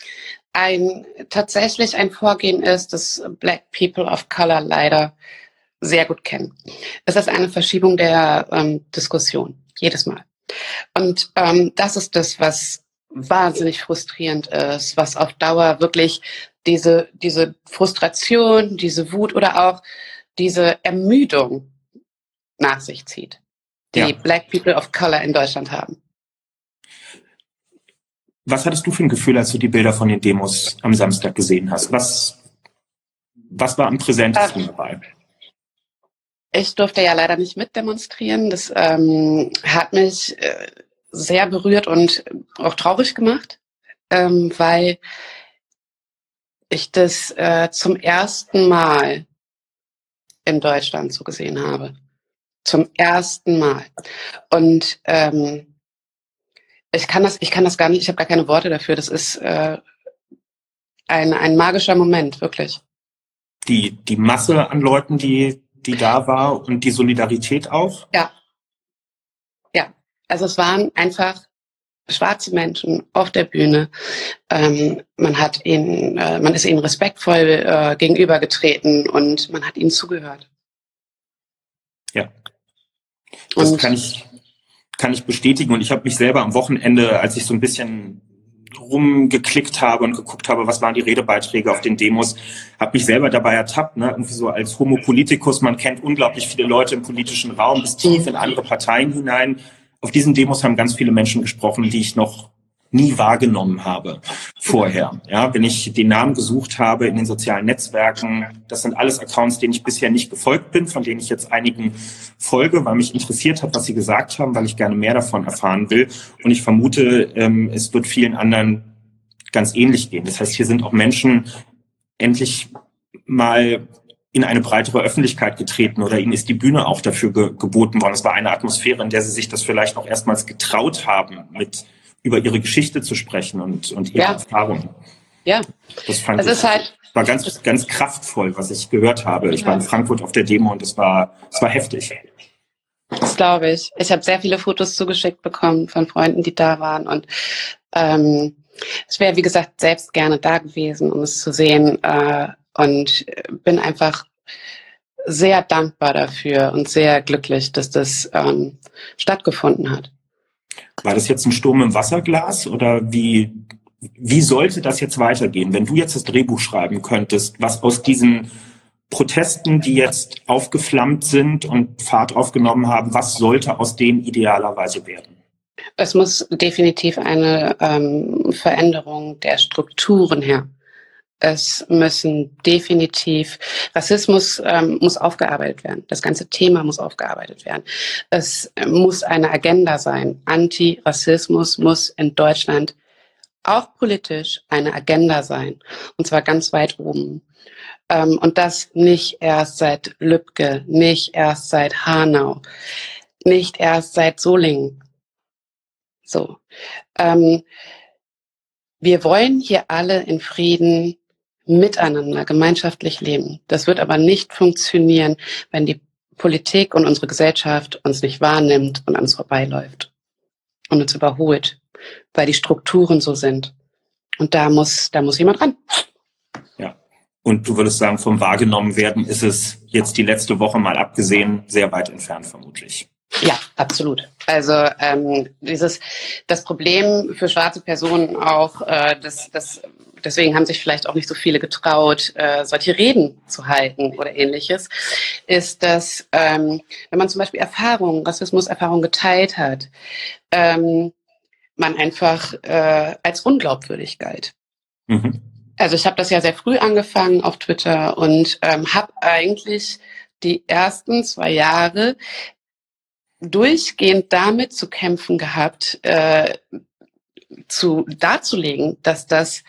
ein tatsächlich ein Vorgehen ist, das Black People of Color leider sehr gut kennen. Es ist eine Verschiebung der ähm, Diskussion jedes Mal. Und ähm, das ist das, was wahnsinnig frustrierend ist, was auf Dauer wirklich diese, diese Frustration, diese Wut oder auch diese Ermüdung nach sich zieht, die ja. Black People of Color in Deutschland haben. Was hattest du für ein Gefühl, als du die Bilder von den Demos am Samstag gesehen hast? Was, was war am präsentesten dabei? Ich durfte ja leider nicht mitdemonstrieren. Das ähm, hat mich äh, sehr berührt und auch traurig gemacht, ähm, weil ich das äh, zum ersten Mal in Deutschland so gesehen habe. Zum ersten Mal. Und ähm, ich kann das, ich kann das gar nicht, ich habe gar keine Worte dafür. Das ist äh, ein, ein magischer Moment, wirklich. Die, die Masse an Leuten, die, die da war und die Solidarität auch? Ja. Ja. Also es waren einfach schwarze Menschen auf der Bühne. Ähm, man hat ihnen, äh, man ist ihnen respektvoll äh, gegenübergetreten und man hat ihnen zugehört. Ja. Das und kann ich, kann ich bestätigen. Und ich habe mich selber am Wochenende, als ich so ein bisschen rumgeklickt habe und geguckt habe, was waren die Redebeiträge auf den Demos, habe mich selber dabei ertappt, ne? irgendwie so als Homo Politicus, man kennt unglaublich viele Leute im politischen Raum bis tief in andere Parteien hinein. Auf diesen Demos haben ganz viele Menschen gesprochen, die ich noch nie wahrgenommen habe vorher. Ja, wenn ich den Namen gesucht habe in den sozialen Netzwerken, das sind alles Accounts, denen ich bisher nicht gefolgt bin, von denen ich jetzt einigen folge, weil mich interessiert hat, was sie gesagt haben, weil ich gerne mehr davon erfahren will. Und ich vermute, ähm, es wird vielen anderen ganz ähnlich gehen. Das heißt, hier sind auch Menschen endlich mal in eine breitere Öffentlichkeit getreten oder ihnen ist die Bühne auch dafür ge geboten worden. Es war eine Atmosphäre, in der sie sich das vielleicht auch erstmals getraut haben, mit über ihre Geschichte zu sprechen und, und ihre ja. Erfahrungen. Ja. Das fand das ich, ist halt, war ganz, ganz kraftvoll, was ich gehört habe. Ich war in Frankfurt auf der Demo und es war, es war heftig. Das glaube ich. Ich habe sehr viele Fotos zugeschickt bekommen von Freunden, die da waren und ähm, ich wäre, wie gesagt, selbst gerne da gewesen, um es zu sehen äh, und bin einfach sehr dankbar dafür und sehr glücklich, dass das ähm, stattgefunden hat. War das jetzt ein Sturm im Wasserglas oder wie, wie sollte das jetzt weitergehen? Wenn du jetzt das Drehbuch schreiben könntest, was aus diesen Protesten, die jetzt aufgeflammt sind und Fahrt aufgenommen haben, was sollte aus denen idealerweise werden? Es muss definitiv eine ähm, Veränderung der Strukturen her. Es müssen definitiv Rassismus ähm, muss aufgearbeitet werden. Das ganze Thema muss aufgearbeitet werden. Es muss eine Agenda sein. Antirassismus muss in Deutschland auch politisch eine Agenda sein. Und zwar ganz weit oben. Ähm, und das nicht erst seit Lübcke, nicht erst seit Hanau, nicht erst seit Solingen, So. Ähm, wir wollen hier alle in Frieden miteinander gemeinschaftlich leben. Das wird aber nicht funktionieren, wenn die Politik und unsere Gesellschaft uns nicht wahrnimmt und an uns vorbeiläuft und uns überholt, weil die Strukturen so sind. Und da muss, da muss jemand ran. Ja. Und du würdest sagen, vom wahrgenommen werden ist es jetzt die letzte Woche mal abgesehen sehr weit entfernt vermutlich. Ja, absolut. Also ähm, dieses das Problem für schwarze Personen auch, äh, das, das deswegen haben sich vielleicht auch nicht so viele getraut, äh, solche Reden zu halten oder ähnliches, ist, dass ähm, wenn man zum Beispiel Erfahrungen, Rassismuserfahrungen geteilt hat, ähm, man einfach äh, als unglaubwürdig galt. Mhm. Also ich habe das ja sehr früh angefangen auf Twitter und ähm, habe eigentlich die ersten zwei Jahre durchgehend damit zu kämpfen gehabt, äh, zu darzulegen, dass das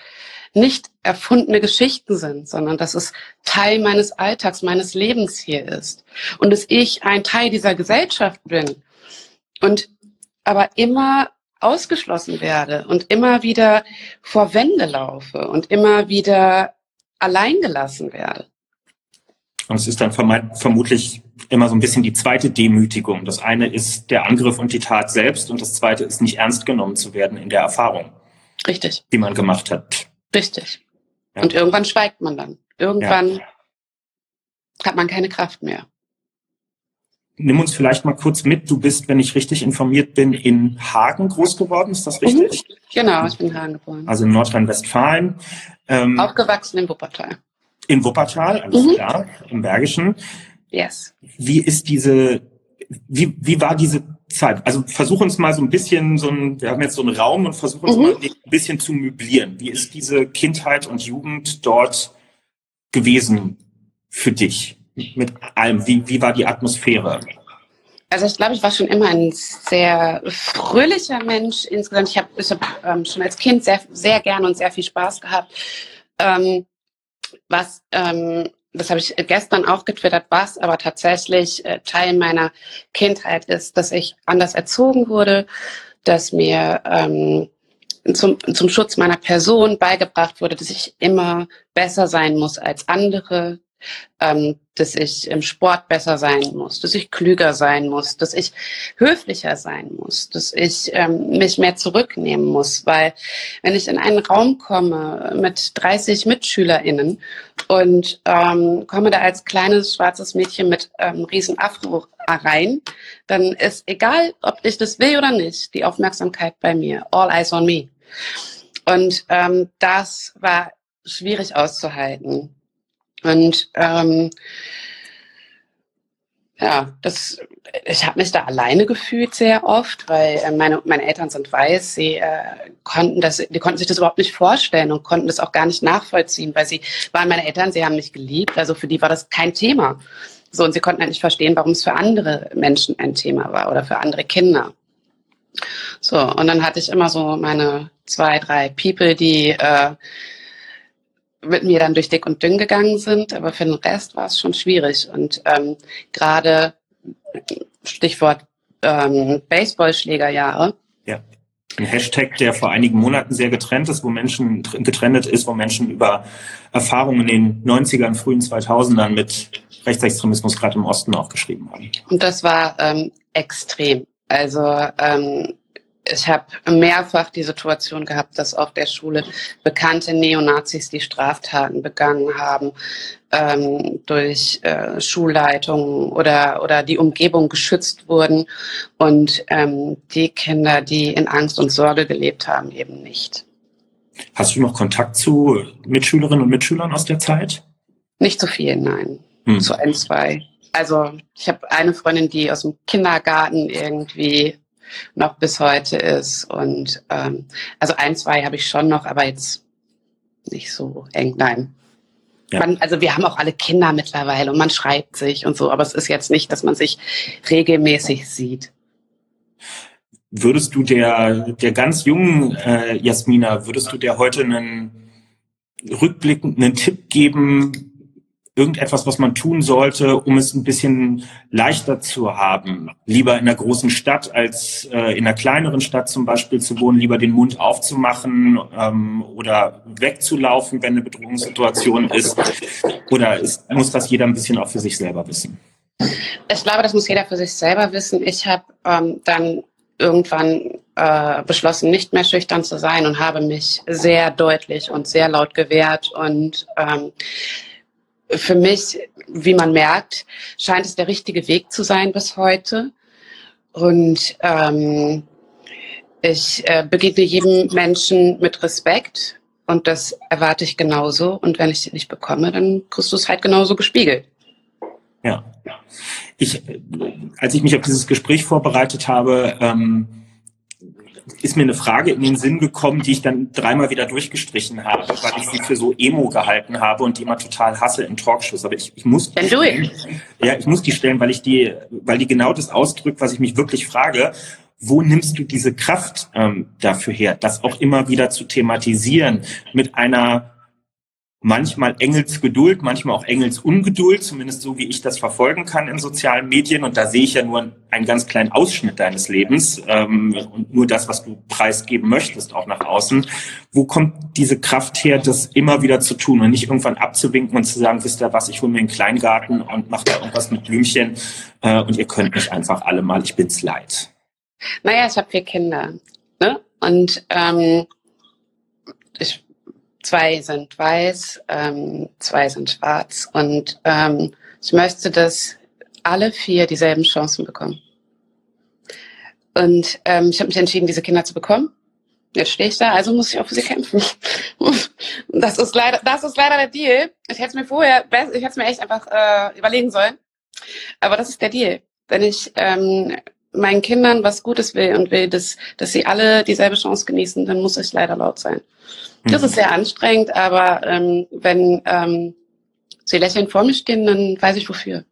nicht erfundene Geschichten sind, sondern dass es Teil meines Alltags, meines Lebens hier ist und dass ich ein Teil dieser Gesellschaft bin und aber immer ausgeschlossen werde und immer wieder vor Wände laufe und immer wieder allein gelassen werde. Und es ist dann vermutlich immer so ein bisschen die zweite Demütigung. Das eine ist der Angriff und die Tat selbst und das zweite ist nicht ernst genommen zu werden in der Erfahrung. Richtig. Die man gemacht hat. Richtig. Ja. Und irgendwann schweigt man dann. Irgendwann ja. hat man keine Kraft mehr. Nimm uns vielleicht mal kurz mit. Du bist, wenn ich richtig informiert bin, in Hagen groß geworden. Ist das mhm. richtig? Genau, ich bin in Hagen geboren. Also in Nordrhein-Westfalen. Ähm, Aufgewachsen in Wuppertal. In Wuppertal, alles mhm. klar, im Bergischen. Yes. Wie ist diese, wie, wie war diese Zeit? Also versuch uns mal so ein bisschen, so ein, wir haben jetzt so einen Raum und versuch uns mhm. mal ein bisschen zu möblieren. Wie ist diese Kindheit und Jugend dort gewesen für dich? Mit allem, wie, wie war die Atmosphäre? Also ich glaube, ich war schon immer ein sehr fröhlicher Mensch insgesamt. Ich habe ich hab, ähm, schon als Kind sehr, sehr gerne und sehr viel Spaß gehabt. Ähm, was ähm, das habe ich gestern auch getwittert, was aber tatsächlich äh, Teil meiner Kindheit ist, dass ich anders erzogen wurde, dass mir ähm, zum, zum Schutz meiner Person beigebracht wurde, dass ich immer besser sein muss als andere, ähm, dass ich im Sport besser sein muss, dass ich klüger sein muss, dass ich höflicher sein muss, dass ich ähm, mich mehr zurücknehmen muss, weil wenn ich in einen Raum komme mit 30 MitschülerInnen und ähm, komme da als kleines schwarzes Mädchen mit ähm, riesen Afro rein, dann ist egal, ob ich das will oder nicht, die Aufmerksamkeit bei mir. All eyes on me. Und ähm, das war schwierig auszuhalten. Und ähm, ja, das, ich habe mich da alleine gefühlt sehr oft, weil äh, meine, meine Eltern sind weiß, sie äh, konnten das, die konnten sich das überhaupt nicht vorstellen und konnten das auch gar nicht nachvollziehen, weil sie waren meine Eltern, sie haben mich geliebt, also für die war das kein Thema. So, und sie konnten halt nicht verstehen, warum es für andere Menschen ein Thema war oder für andere Kinder. So, und dann hatte ich immer so meine zwei, drei People, die äh, mit mir dann durch dick und dünn gegangen sind, aber für den Rest war es schon schwierig. Und ähm, gerade Stichwort ähm, Baseballschlägerjahre. Ja. Ein Hashtag, der vor einigen Monaten sehr getrennt ist, wo Menschen getrennt ist, wo Menschen über Erfahrungen in den 90ern, frühen 2000ern mit Rechtsextremismus gerade im Osten auch geschrieben haben. Und das war ähm, extrem. Also ähm, ich habe mehrfach die Situation gehabt, dass auf der Schule bekannte Neonazis die Straftaten begangen haben, ähm, durch äh, Schulleitungen oder, oder die Umgebung geschützt wurden und ähm, die Kinder, die in Angst und Sorge gelebt haben, eben nicht. Hast du noch Kontakt zu Mitschülerinnen und Mitschülern aus der Zeit? Nicht so viel, nein. Hm. Zu ein, zwei. Also ich habe eine Freundin, die aus dem Kindergarten irgendwie noch bis heute ist. Und ähm, also ein, zwei habe ich schon noch, aber jetzt nicht so eng. Nein. Ja. Man, also wir haben auch alle Kinder mittlerweile und man schreibt sich und so, aber es ist jetzt nicht, dass man sich regelmäßig sieht. Würdest du der, der ganz jungen äh, Jasmina, würdest du der heute einen rückblickenden Tipp geben, irgendetwas, was man tun sollte, um es ein bisschen leichter zu haben. Lieber in einer großen Stadt als äh, in einer kleineren Stadt zum Beispiel zu wohnen, lieber den Mund aufzumachen ähm, oder wegzulaufen, wenn eine Bedrohungssituation ist. Oder ist, muss das jeder ein bisschen auch für sich selber wissen? Ich glaube, das muss jeder für sich selber wissen. Ich habe ähm, dann irgendwann äh, beschlossen, nicht mehr schüchtern zu sein und habe mich sehr deutlich und sehr laut gewehrt und ähm, für mich, wie man merkt, scheint es der richtige Weg zu sein bis heute. Und ähm, ich äh, begegne jedem Menschen mit Respekt und das erwarte ich genauso. Und wenn ich sie nicht bekomme, dann kriegst du es halt genauso gespiegelt. Ja. Ich, als ich mich auf dieses Gespräch vorbereitet habe, ähm, ist mir eine Frage in den Sinn gekommen, die ich dann dreimal wieder durchgestrichen habe, weil ich sie für so emo gehalten habe und die immer total hasse in Talkshows. Aber ich, ich muss die stellen, ja, ich muss die stellen, weil ich die, weil die genau das ausdrückt, was ich mich wirklich frage. Wo nimmst du diese Kraft ähm, dafür her, das auch immer wieder zu thematisieren mit einer manchmal Engelsgeduld, manchmal auch Engelsungeduld, zumindest so wie ich das verfolgen kann in sozialen Medien. Und da sehe ich ja nur einen ganz kleinen Ausschnitt deines Lebens ähm, und nur das, was du preisgeben möchtest, auch nach außen. Wo kommt diese Kraft her, das immer wieder zu tun und nicht irgendwann abzuwinken und zu sagen, wisst ihr was, ich hole mir einen Kleingarten und mache da irgendwas mit Blümchen äh, und ihr könnt mich einfach alle mal, ich bin's leid. Naja, ich habe vier Kinder. Ne? Und ähm, ich Zwei sind weiß, ähm, zwei sind schwarz. Und ähm, ich möchte, dass alle vier dieselben Chancen bekommen. Und ähm, ich habe mich entschieden, diese Kinder zu bekommen. Jetzt stehe ich da, also muss ich auch für sie kämpfen. das ist leider, das ist leider der Deal. Ich hätte es mir vorher, ich hätte es mir echt einfach äh, überlegen sollen. Aber das ist der Deal. Wenn ich ähm, meinen Kindern was Gutes will und will, dass, dass sie alle dieselbe Chance genießen, dann muss ich leider laut sein. Das ist mhm. sehr anstrengend, aber ähm, wenn ähm, sie lächelnd vor mir stehen, dann weiß ich wofür.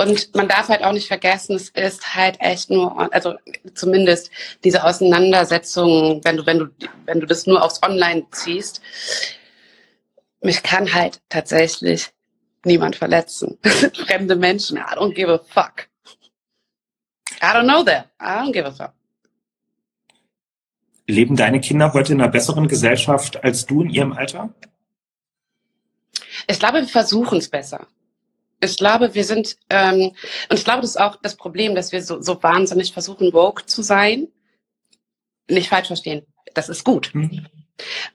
Und man darf halt auch nicht vergessen, es ist halt echt nur, also zumindest diese Auseinandersetzung, wenn du, wenn du, wenn du das nur aufs Online ziehst, mich kann halt tatsächlich niemand verletzen. Fremde Menschen, I don't give a fuck. I don't know that. I don't give a fuck. Leben deine Kinder heute in einer besseren Gesellschaft als du in ihrem Alter? Ich glaube, wir versuchen es besser. Ich glaube, wir sind, ähm, und ich glaube, das ist auch das Problem, dass wir so, so wahnsinnig versuchen, woke zu sein. Nicht falsch verstehen, das ist gut. Mhm.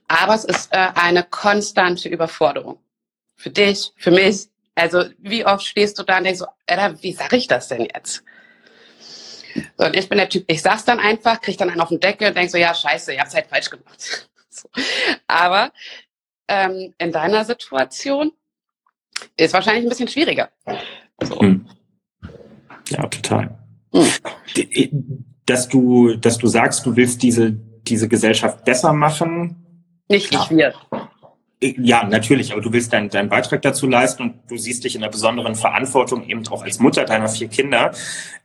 Aber es ist äh, eine konstante Überforderung. Für dich, für mich. Also, wie oft stehst du da und denkst so, Alter, wie sag ich das denn jetzt? So, und ich bin der Typ, ich sag's dann einfach, krieg dann einen auf den Deckel und denk so, ja, scheiße, ihr habt's halt falsch gemacht. so. Aber ähm, in deiner Situation ist wahrscheinlich ein bisschen schwieriger. So. Hm. Ja, total. Hm. Dass du, dass du sagst, du willst diese, diese Gesellschaft besser machen. Nicht, nicht wir. Ja, natürlich, aber du willst deinen, deinen Beitrag dazu leisten und du siehst dich in einer besonderen Verantwortung, eben auch als Mutter deiner vier Kinder.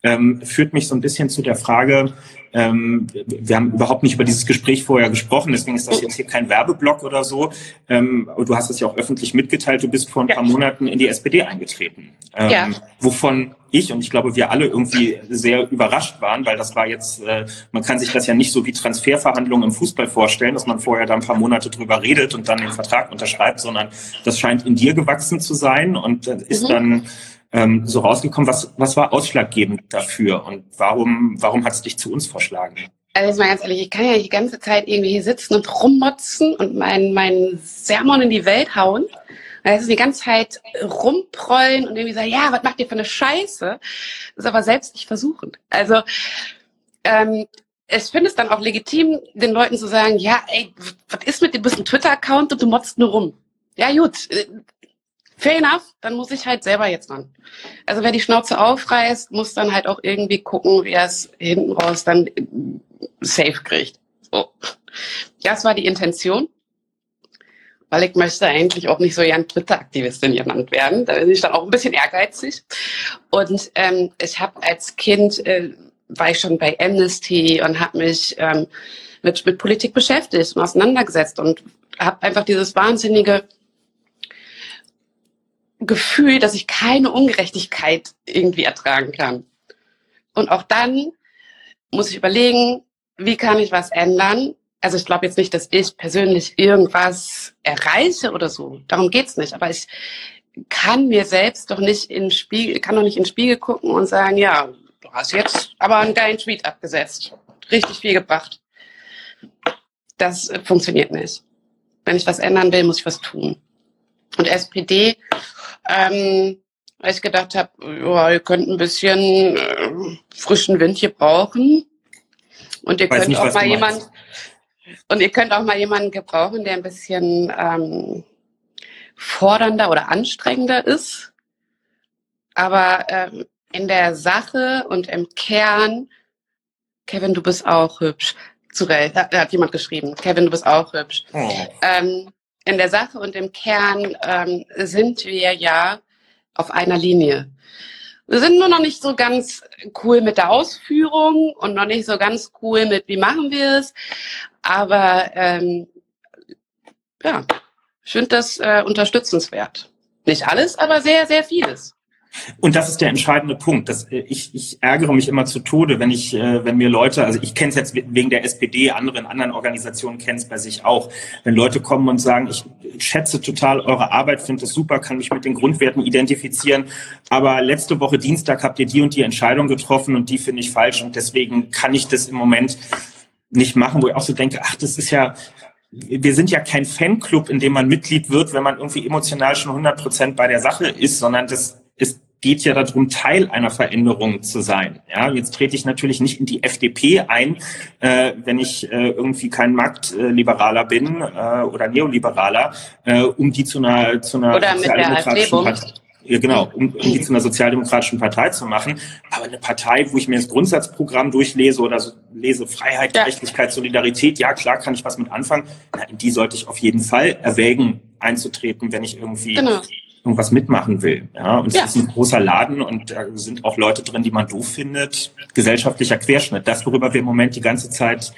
Ähm, führt mich so ein bisschen zu der Frage, ähm, wir haben überhaupt nicht über dieses Gespräch vorher gesprochen, deswegen ist das jetzt hier kein Werbeblock oder so. Ähm, du hast es ja auch öffentlich mitgeteilt, du bist vor ein paar Monaten in die SPD eingetreten. Ähm, ja. Wovon ich und ich glaube, wir alle irgendwie sehr überrascht waren, weil das war jetzt, äh, man kann sich das ja nicht so wie Transferverhandlungen im Fußball vorstellen, dass man vorher da ein paar Monate drüber redet und dann den Vertrag unterschreibt, sondern das scheint in dir gewachsen zu sein und ist mhm. dann ähm, so rausgekommen. Was, was war ausschlaggebend dafür und warum, warum hat es dich zu uns verschlagen? Also jetzt mal ganz ehrlich, ich kann ja die ganze Zeit irgendwie hier sitzen und rummotzen und meinen mein Sermon in die Welt hauen. Also die ganze Zeit rumprollen und irgendwie sagen, ja, was macht ihr für eine Scheiße? Das ist aber selbst nicht versuchen. Also ähm, ich finde es dann auch legitim, den Leuten zu sagen, ja, ey, was ist mit dir? Du bist ein Twitter-Account und du motzt nur rum. Ja, gut, fair enough, dann muss ich halt selber jetzt ran. Also wer die Schnauze aufreißt, muss dann halt auch irgendwie gucken, wie er es hinten raus dann safe kriegt. So. Das war die Intention. Weil ich möchte eigentlich auch nicht so gern Twitter-Aktivistin genannt werden. Da bin ich dann auch ein bisschen ehrgeizig. Und ähm, ich habe als Kind, äh, war ich schon bei Amnesty und habe mich ähm, mit, mit Politik beschäftigt und auseinandergesetzt und habe einfach dieses wahnsinnige Gefühl, dass ich keine Ungerechtigkeit irgendwie ertragen kann. Und auch dann muss ich überlegen, wie kann ich was ändern? Also ich glaube jetzt nicht, dass ich persönlich irgendwas erreiche oder so. Darum geht's nicht. Aber ich kann mir selbst doch nicht in Spiegel, kann doch nicht in den Spiegel gucken und sagen, ja, du hast jetzt aber einen geilen Tweet abgesetzt. Richtig viel gebracht. Das funktioniert nicht. Wenn ich was ändern will, muss ich was tun. Und SPD, ähm, weil ich gedacht habe, ja, ihr könnt ein bisschen äh, frischen Wind hier brauchen. Und ihr könnt nicht, auch mal jemand und ihr könnt auch mal jemanden gebrauchen, der ein bisschen ähm, fordernder oder anstrengender ist. Aber ähm, in der Sache und im Kern, Kevin, du bist auch hübsch. Zu Recht, da, da hat jemand geschrieben. Kevin, du bist auch hübsch. Oh. Ähm, in der Sache und im Kern ähm, sind wir ja auf einer Linie. Wir sind nur noch nicht so ganz cool mit der Ausführung und noch nicht so ganz cool mit, wie machen wir es. Aber ähm, ja, ich finde das äh, unterstützenswert. Nicht alles, aber sehr, sehr vieles. Und das ist der entscheidende Punkt. Das, äh, ich, ich ärgere mich immer zu Tode, wenn ich, äh, wenn mir Leute, also ich kenne es jetzt wegen der SPD, andere in anderen Organisationen kennen es bei sich auch, wenn Leute kommen und sagen, ich schätze total eure Arbeit, finde es super, kann mich mit den Grundwerten identifizieren, aber letzte Woche Dienstag habt ihr die und die Entscheidung getroffen und die finde ich falsch und deswegen kann ich das im Moment nicht machen, wo ich auch so denke, ach, das ist ja, wir sind ja kein Fanclub, in dem man Mitglied wird, wenn man irgendwie emotional schon 100 Prozent bei der Sache ist, sondern das es geht ja darum, Teil einer Veränderung zu sein. Ja, jetzt trete ich natürlich nicht in die FDP ein, äh, wenn ich äh, irgendwie kein Marktliberaler bin äh, oder Neoliberaler, äh, um die zu einer zu einer oder sozialdemokratischen Partei ja, genau, um, um die zu einer sozialdemokratischen Partei zu machen. Aber eine Partei, wo ich mir das Grundsatzprogramm durchlese oder so lese Freiheit, ja. Gerechtigkeit, Solidarität, ja klar kann ich was mit anfangen. Na, in die sollte ich auf jeden Fall erwägen, einzutreten, wenn ich irgendwie genau irgendwas mitmachen will. Ja, und es ja. ist ein großer Laden und da sind auch Leute drin, die man doof findet. Gesellschaftlicher Querschnitt, das, worüber wir im Moment die ganze Zeit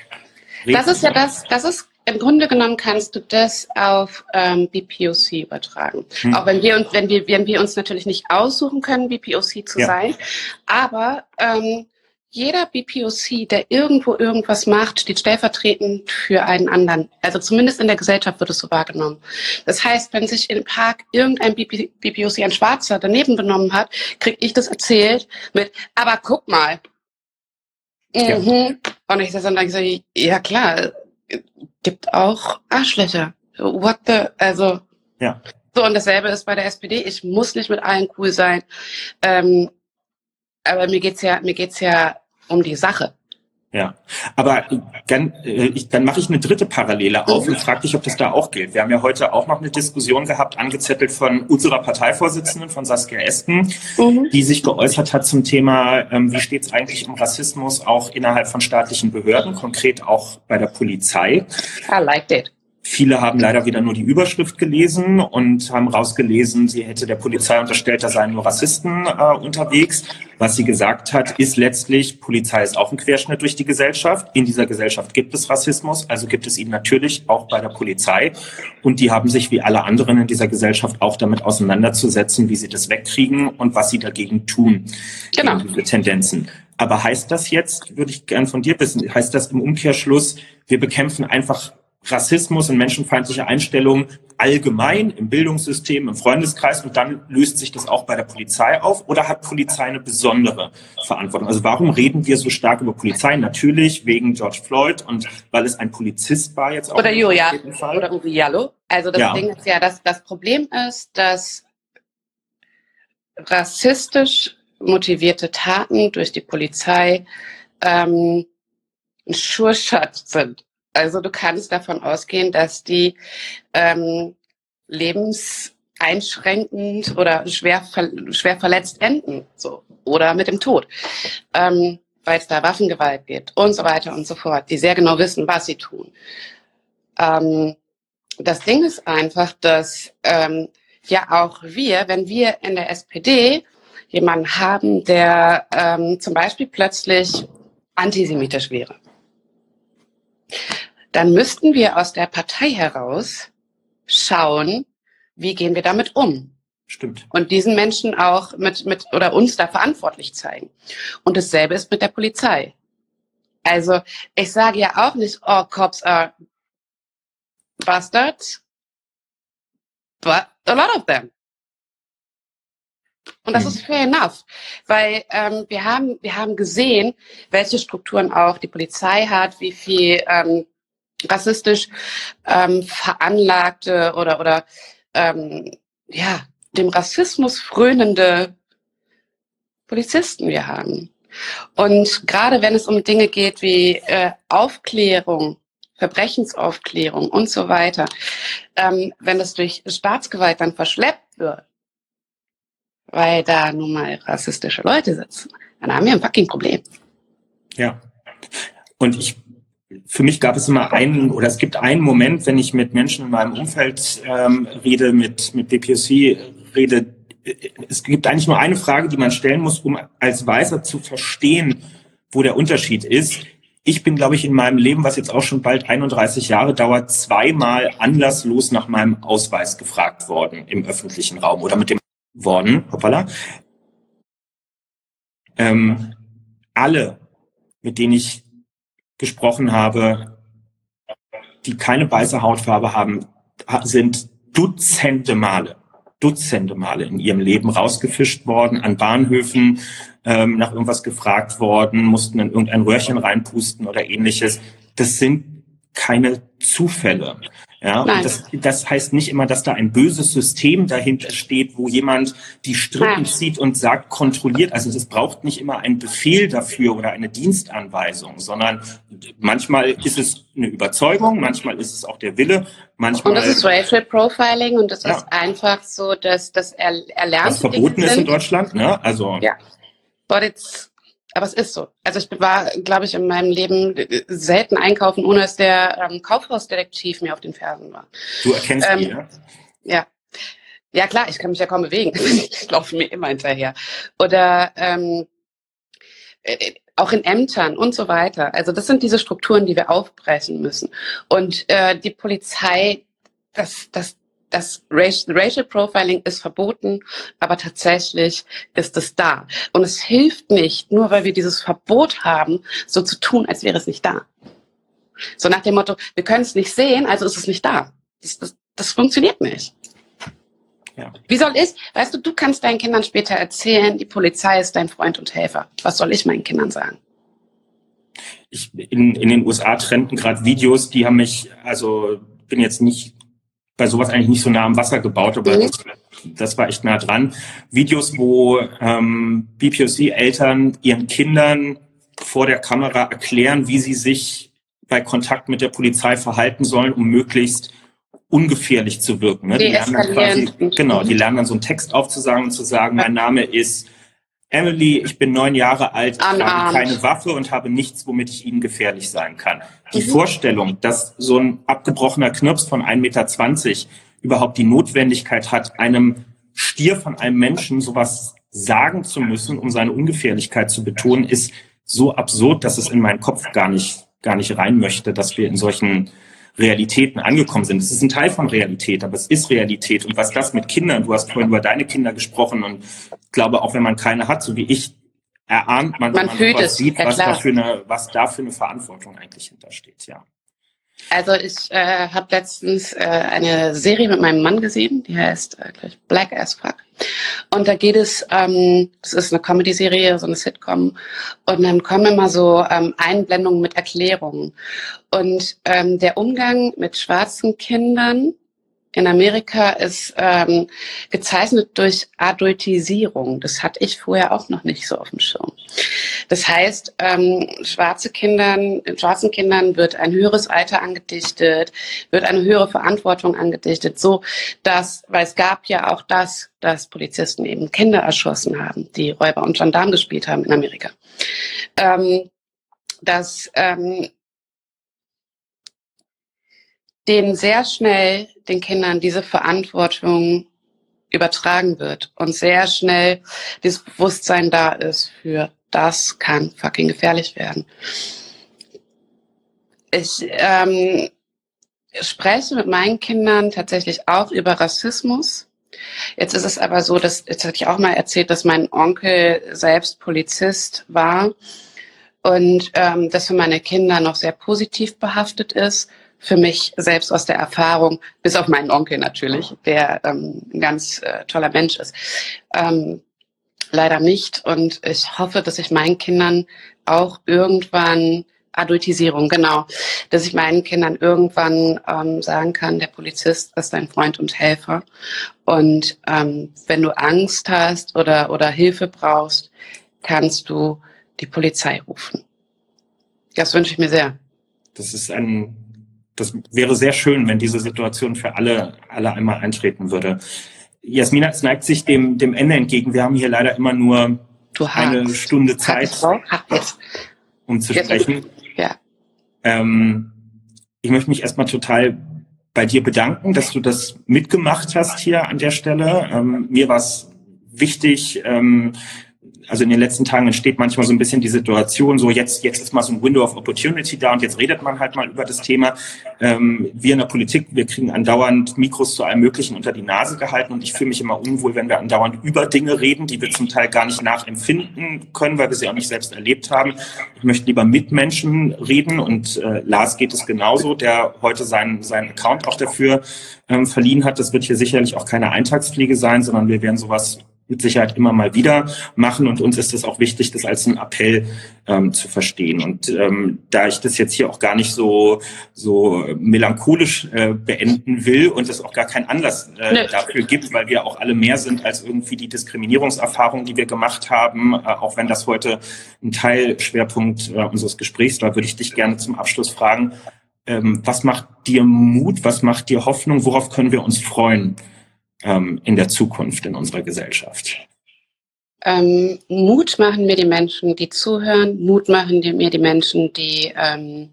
reden. Das ist ja das, das ist im Grunde genommen kannst du das auf ähm, BPOC übertragen. Hm. Auch wenn wir uns, wenn wir, wenn wir uns natürlich nicht aussuchen können, BPOC zu ja. sein, aber ähm, jeder BPOC, der irgendwo irgendwas macht, steht stellvertretend für einen anderen. Also zumindest in der Gesellschaft wird es so wahrgenommen. Das heißt, wenn sich im Park irgendein BPOC, ein Schwarzer, daneben benommen hat, kriege ich das erzählt mit, aber guck mal. Ja. Mhm. Und ich dann so, ja klar, gibt auch Arschlöcher. What the, also. Ja. So, und dasselbe ist bei der SPD. Ich muss nicht mit allen cool sein. Ähm, aber mir geht's ja, mir geht's ja um die Sache. Ja, aber dann, äh, dann mache ich eine dritte Parallele auf und frage dich, ob das da auch gilt. Wir haben ja heute auch noch eine Diskussion gehabt, angezettelt von unserer Parteivorsitzenden, von Saskia Esken, mhm. die sich geäußert hat zum Thema, ähm, wie steht es eigentlich um Rassismus auch innerhalb von staatlichen Behörden, konkret auch bei der Polizei. I liked it. Viele haben leider wieder nur die Überschrift gelesen und haben rausgelesen, sie hätte der Polizei unterstellt, da seien nur Rassisten äh, unterwegs. Was sie gesagt hat, ist letztlich, Polizei ist auch ein Querschnitt durch die Gesellschaft. In dieser Gesellschaft gibt es Rassismus, also gibt es ihn natürlich auch bei der Polizei. Und die haben sich wie alle anderen in dieser Gesellschaft auch damit auseinanderzusetzen, wie sie das wegkriegen und was sie dagegen tun. Genau. Gegen diese Tendenzen. Aber heißt das jetzt, würde ich gern von dir wissen, heißt das im Umkehrschluss, wir bekämpfen einfach Rassismus und menschenfeindliche Einstellungen allgemein im Bildungssystem, im Freundeskreis und dann löst sich das auch bei der Polizei auf oder hat Polizei eine besondere Verantwortung? Also warum reden wir so stark über Polizei? Natürlich wegen George Floyd und weil es ein Polizist war jetzt auch. Oder Julia. Oder Uwe Jallo. Also das ja. Ding ist ja, dass das Problem ist, dass rassistisch motivierte Taten durch die Polizei ähm, ein Sure-Shot sind. Also du kannst davon ausgehen, dass die ähm, lebenseinschränkend oder schwer, ver schwer verletzt enden, so oder mit dem Tod, ähm, weil es da Waffengewalt gibt und so weiter und so fort, die sehr genau wissen, was sie tun. Ähm, das Ding ist einfach, dass ähm, ja auch wir, wenn wir in der SPD jemanden haben, der ähm, zum Beispiel plötzlich antisemitisch wäre, dann müssten wir aus der Partei heraus schauen, wie gehen wir damit um. Stimmt. Und diesen Menschen auch mit, mit oder uns da verantwortlich zeigen. Und dasselbe ist mit der Polizei. Also ich sage ja auch nicht, oh, Cops are bastards, but a lot of them. Und das mhm. ist fair enough, weil ähm, wir haben wir haben gesehen, welche Strukturen auch die Polizei hat, wie viel ähm, rassistisch ähm, veranlagte oder oder ähm, ja dem Rassismus frönende Polizisten wir haben. Und gerade wenn es um Dinge geht wie äh, Aufklärung, Verbrechensaufklärung und so weiter, ähm, wenn es durch Staatsgewalt dann verschleppt wird, weil da nun mal rassistische Leute sitzen, dann haben wir ein fucking Problem. Ja. Und ich, für mich gab es immer einen, oder es gibt einen Moment, wenn ich mit Menschen in meinem Umfeld ähm, rede, mit, mit BPOC rede, es gibt eigentlich nur eine Frage, die man stellen muss, um als Weißer zu verstehen, wo der Unterschied ist. Ich bin, glaube ich, in meinem Leben, was jetzt auch schon bald 31 Jahre dauert, zweimal anlasslos nach meinem Ausweis gefragt worden im öffentlichen Raum oder mit dem worden. Hoppala. Ähm, alle, mit denen ich gesprochen habe, die keine weiße Hautfarbe haben, sind Dutzende Male Dutzende Male in ihrem Leben rausgefischt worden, an Bahnhöfen ähm, nach irgendwas gefragt worden, mussten in irgendein Röhrchen reinpusten oder ähnliches. Das sind keine Zufälle. Ja, und das, das heißt nicht immer, dass da ein böses System dahinter steht, wo jemand die Strippen zieht und sagt, kontrolliert. Also es braucht nicht immer einen Befehl dafür oder eine Dienstanweisung, sondern manchmal ist es eine Überzeugung, manchmal ist es auch der Wille, manchmal. Und das ist Racial Profiling und das ja. ist einfach so, dass das erlernt. Was verboten ist in Deutschland, ne? Also. Ja. But it's aber es ist so. Also ich war, glaube ich, in meinem Leben selten einkaufen, ohne dass der ähm, Kaufhausdetektiv mir auf den Fersen war. Du erkennst ähm, ihn, ja? Ja. Ja klar, ich kann mich ja kaum bewegen. ich laufe mir immer hinterher. Oder ähm, äh, auch in Ämtern und so weiter. Also das sind diese Strukturen, die wir aufbrechen müssen. Und äh, die Polizei, das, das, das Racial Profiling ist verboten, aber tatsächlich ist es da. Und es hilft nicht, nur weil wir dieses Verbot haben, so zu tun, als wäre es nicht da. So nach dem Motto, wir können es nicht sehen, also ist es nicht da. Das, das, das funktioniert nicht. Ja. Wie soll ich, weißt du, du kannst deinen Kindern später erzählen, die Polizei ist dein Freund und Helfer. Was soll ich meinen Kindern sagen? Ich, in, in den USA trennten gerade Videos, die haben mich, also bin jetzt nicht bei sowas eigentlich nicht so nah am Wasser gebaut, aber mhm. das, das, war echt nah dran. Videos, wo ähm, BPOC-Eltern ihren Kindern vor der Kamera erklären, wie sie sich bei Kontakt mit der Polizei verhalten sollen, um möglichst ungefährlich zu wirken. Ne? Die, die lernen dann quasi, genau, die lernen dann so einen Text aufzusagen und zu sagen, mein Name ist Emily, ich bin neun Jahre alt, habe keine Waffe und habe nichts, womit ich Ihnen gefährlich sein kann. Die mhm. Vorstellung, dass so ein abgebrochener Knirps von 1,20 Meter überhaupt die Notwendigkeit hat, einem Stier von einem Menschen sowas sagen zu müssen, um seine Ungefährlichkeit zu betonen, ist so absurd, dass es in meinen Kopf gar nicht, gar nicht rein möchte, dass wir in solchen Realitäten angekommen sind. Es ist ein Teil von Realität, aber es ist Realität. Und was das mit Kindern, du hast vorhin über deine Kinder gesprochen und ich glaube, auch wenn man keine hat, so wie ich, erahnt man, man, man sieht, ja, was, da für eine, was da für eine Verantwortung eigentlich hintersteht, ja. Also ich äh, habe letztens äh, eine Serie mit meinem Mann gesehen, die heißt äh, gleich Black as Fuck. Und da geht es, ähm, das ist eine Comedy-Serie, so eine Sitcom, und dann kommen immer so ähm, Einblendungen mit Erklärungen. Und ähm, der Umgang mit schwarzen Kindern in Amerika ist ähm, gezeichnet durch Adultisierung. Das hatte ich vorher auch noch nicht so auf dem Schirm. Das heißt, ähm, schwarze Kindern, schwarzen Kindern wird ein höheres Alter angedichtet, wird eine höhere Verantwortung angedichtet, so dass, weil es gab ja auch das, dass Polizisten eben Kinder erschossen haben, die Räuber und Gendarmen gespielt haben in Amerika. Ähm, dass ähm, denen sehr schnell den Kindern diese Verantwortung übertragen wird und sehr schnell dieses Bewusstsein da ist für das kann fucking gefährlich werden. Ich ähm, spreche mit meinen Kindern tatsächlich auch über Rassismus Jetzt ist es aber so, dass, jetzt hatte ich auch mal erzählt, dass mein Onkel selbst Polizist war und ähm, das für meine Kinder noch sehr positiv behaftet ist. Für mich selbst aus der Erfahrung, bis auf meinen Onkel natürlich, der ähm, ein ganz äh, toller Mensch ist. Ähm, leider nicht. Und ich hoffe, dass ich meinen Kindern auch irgendwann Adultisierung, genau. Dass ich meinen Kindern irgendwann ähm, sagen kann, der Polizist ist dein Freund und Helfer. Und ähm, wenn du Angst hast oder, oder Hilfe brauchst, kannst du die Polizei rufen. Das wünsche ich mir sehr. Das ist ein, das wäre sehr schön, wenn diese Situation für alle, alle einmal eintreten würde. Jasmina, es neigt sich dem, dem Ende entgegen. Wir haben hier leider immer nur eine Stunde Zeit, um zu sprechen. Ja. Ähm, ich möchte mich erstmal total bei dir bedanken, dass du das mitgemacht hast hier an der Stelle. Ähm, mir war es wichtig, ähm, also in den letzten Tagen entsteht manchmal so ein bisschen die Situation, so jetzt, jetzt ist mal so ein Window of Opportunity da und jetzt redet man halt mal über das Thema. Ähm, wir in der Politik, wir kriegen andauernd Mikros zu allem Möglichen unter die Nase gehalten und ich fühle mich immer unwohl, wenn wir andauernd über Dinge reden, die wir zum Teil gar nicht nachempfinden können, weil wir sie auch nicht selbst erlebt haben. Ich möchte lieber mit Menschen reden und äh, Lars geht es genauso, der heute seinen, seinen Account auch dafür ähm, verliehen hat. Das wird hier sicherlich auch keine Eintagspflege sein, sondern wir werden sowas mit Sicherheit immer mal wieder machen. Und uns ist es auch wichtig, das als einen Appell ähm, zu verstehen. Und ähm, da ich das jetzt hier auch gar nicht so, so melancholisch äh, beenden will und es auch gar keinen Anlass äh, nee. dafür gibt, weil wir auch alle mehr sind als irgendwie die Diskriminierungserfahrung, die wir gemacht haben, äh, auch wenn das heute ein Teilschwerpunkt äh, unseres Gesprächs war, würde ich dich gerne zum Abschluss fragen, ähm, was macht dir Mut, was macht dir Hoffnung, worauf können wir uns freuen? Ähm, in der Zukunft in unserer Gesellschaft? Ähm, Mut machen mir die Menschen, die zuhören, Mut machen mir die Menschen, die ähm,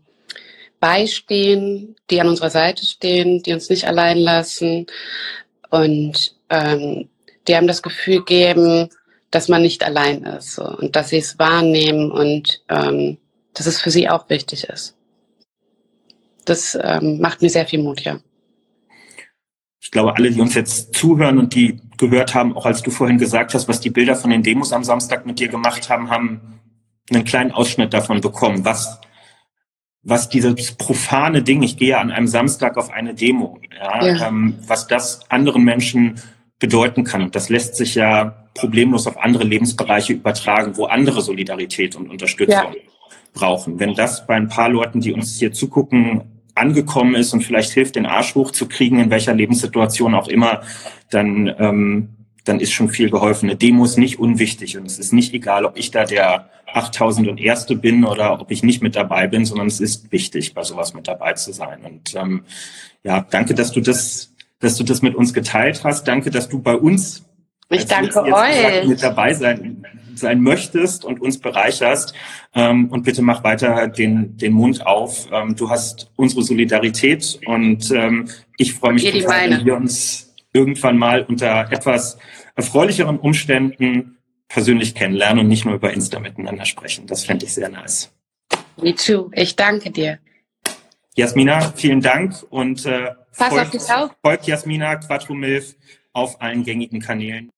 beistehen, die an unserer Seite stehen, die uns nicht allein lassen und ähm, die haben das Gefühl geben, dass man nicht allein ist so, und dass sie es wahrnehmen und ähm, dass es für sie auch wichtig ist. Das ähm, macht mir sehr viel Mut, ja ich glaube, alle, die uns jetzt zuhören und die gehört haben, auch als du vorhin gesagt hast, was die Bilder von den Demos am Samstag mit dir gemacht haben, haben einen kleinen Ausschnitt davon bekommen, was, was dieses profane Ding, ich gehe an einem Samstag auf eine Demo, ja, ja. Ähm, was das anderen Menschen bedeuten kann. Und das lässt sich ja problemlos auf andere Lebensbereiche übertragen, wo andere Solidarität und Unterstützung ja. brauchen. Wenn das bei ein paar Leuten, die uns hier zugucken, angekommen ist und vielleicht hilft, den Arsch hochzukriegen, in welcher Lebenssituation auch immer, dann, ähm, dann ist schon viel geholfen. Eine Demo ist nicht unwichtig und es ist nicht egal, ob ich da der 8000 und Erste bin oder ob ich nicht mit dabei bin, sondern es ist wichtig, bei sowas mit dabei zu sein. Und ähm, ja, danke, dass du das, dass du das mit uns geteilt hast. Danke, dass du bei uns ich danke euch. mit dabei sein sein möchtest und uns bereicherst. Ähm, und bitte mach weiter den, den Mund auf. Ähm, du hast unsere Solidarität und ähm, ich freue mich, total, wenn wir uns irgendwann mal unter etwas erfreulicheren Umständen persönlich kennenlernen und nicht nur über Insta miteinander sprechen. Das fände ich sehr nice. Me too. Ich danke dir. Jasmina, vielen Dank und äh, folgt, folgt Jasmina Quattro Milf auf allen gängigen Kanälen.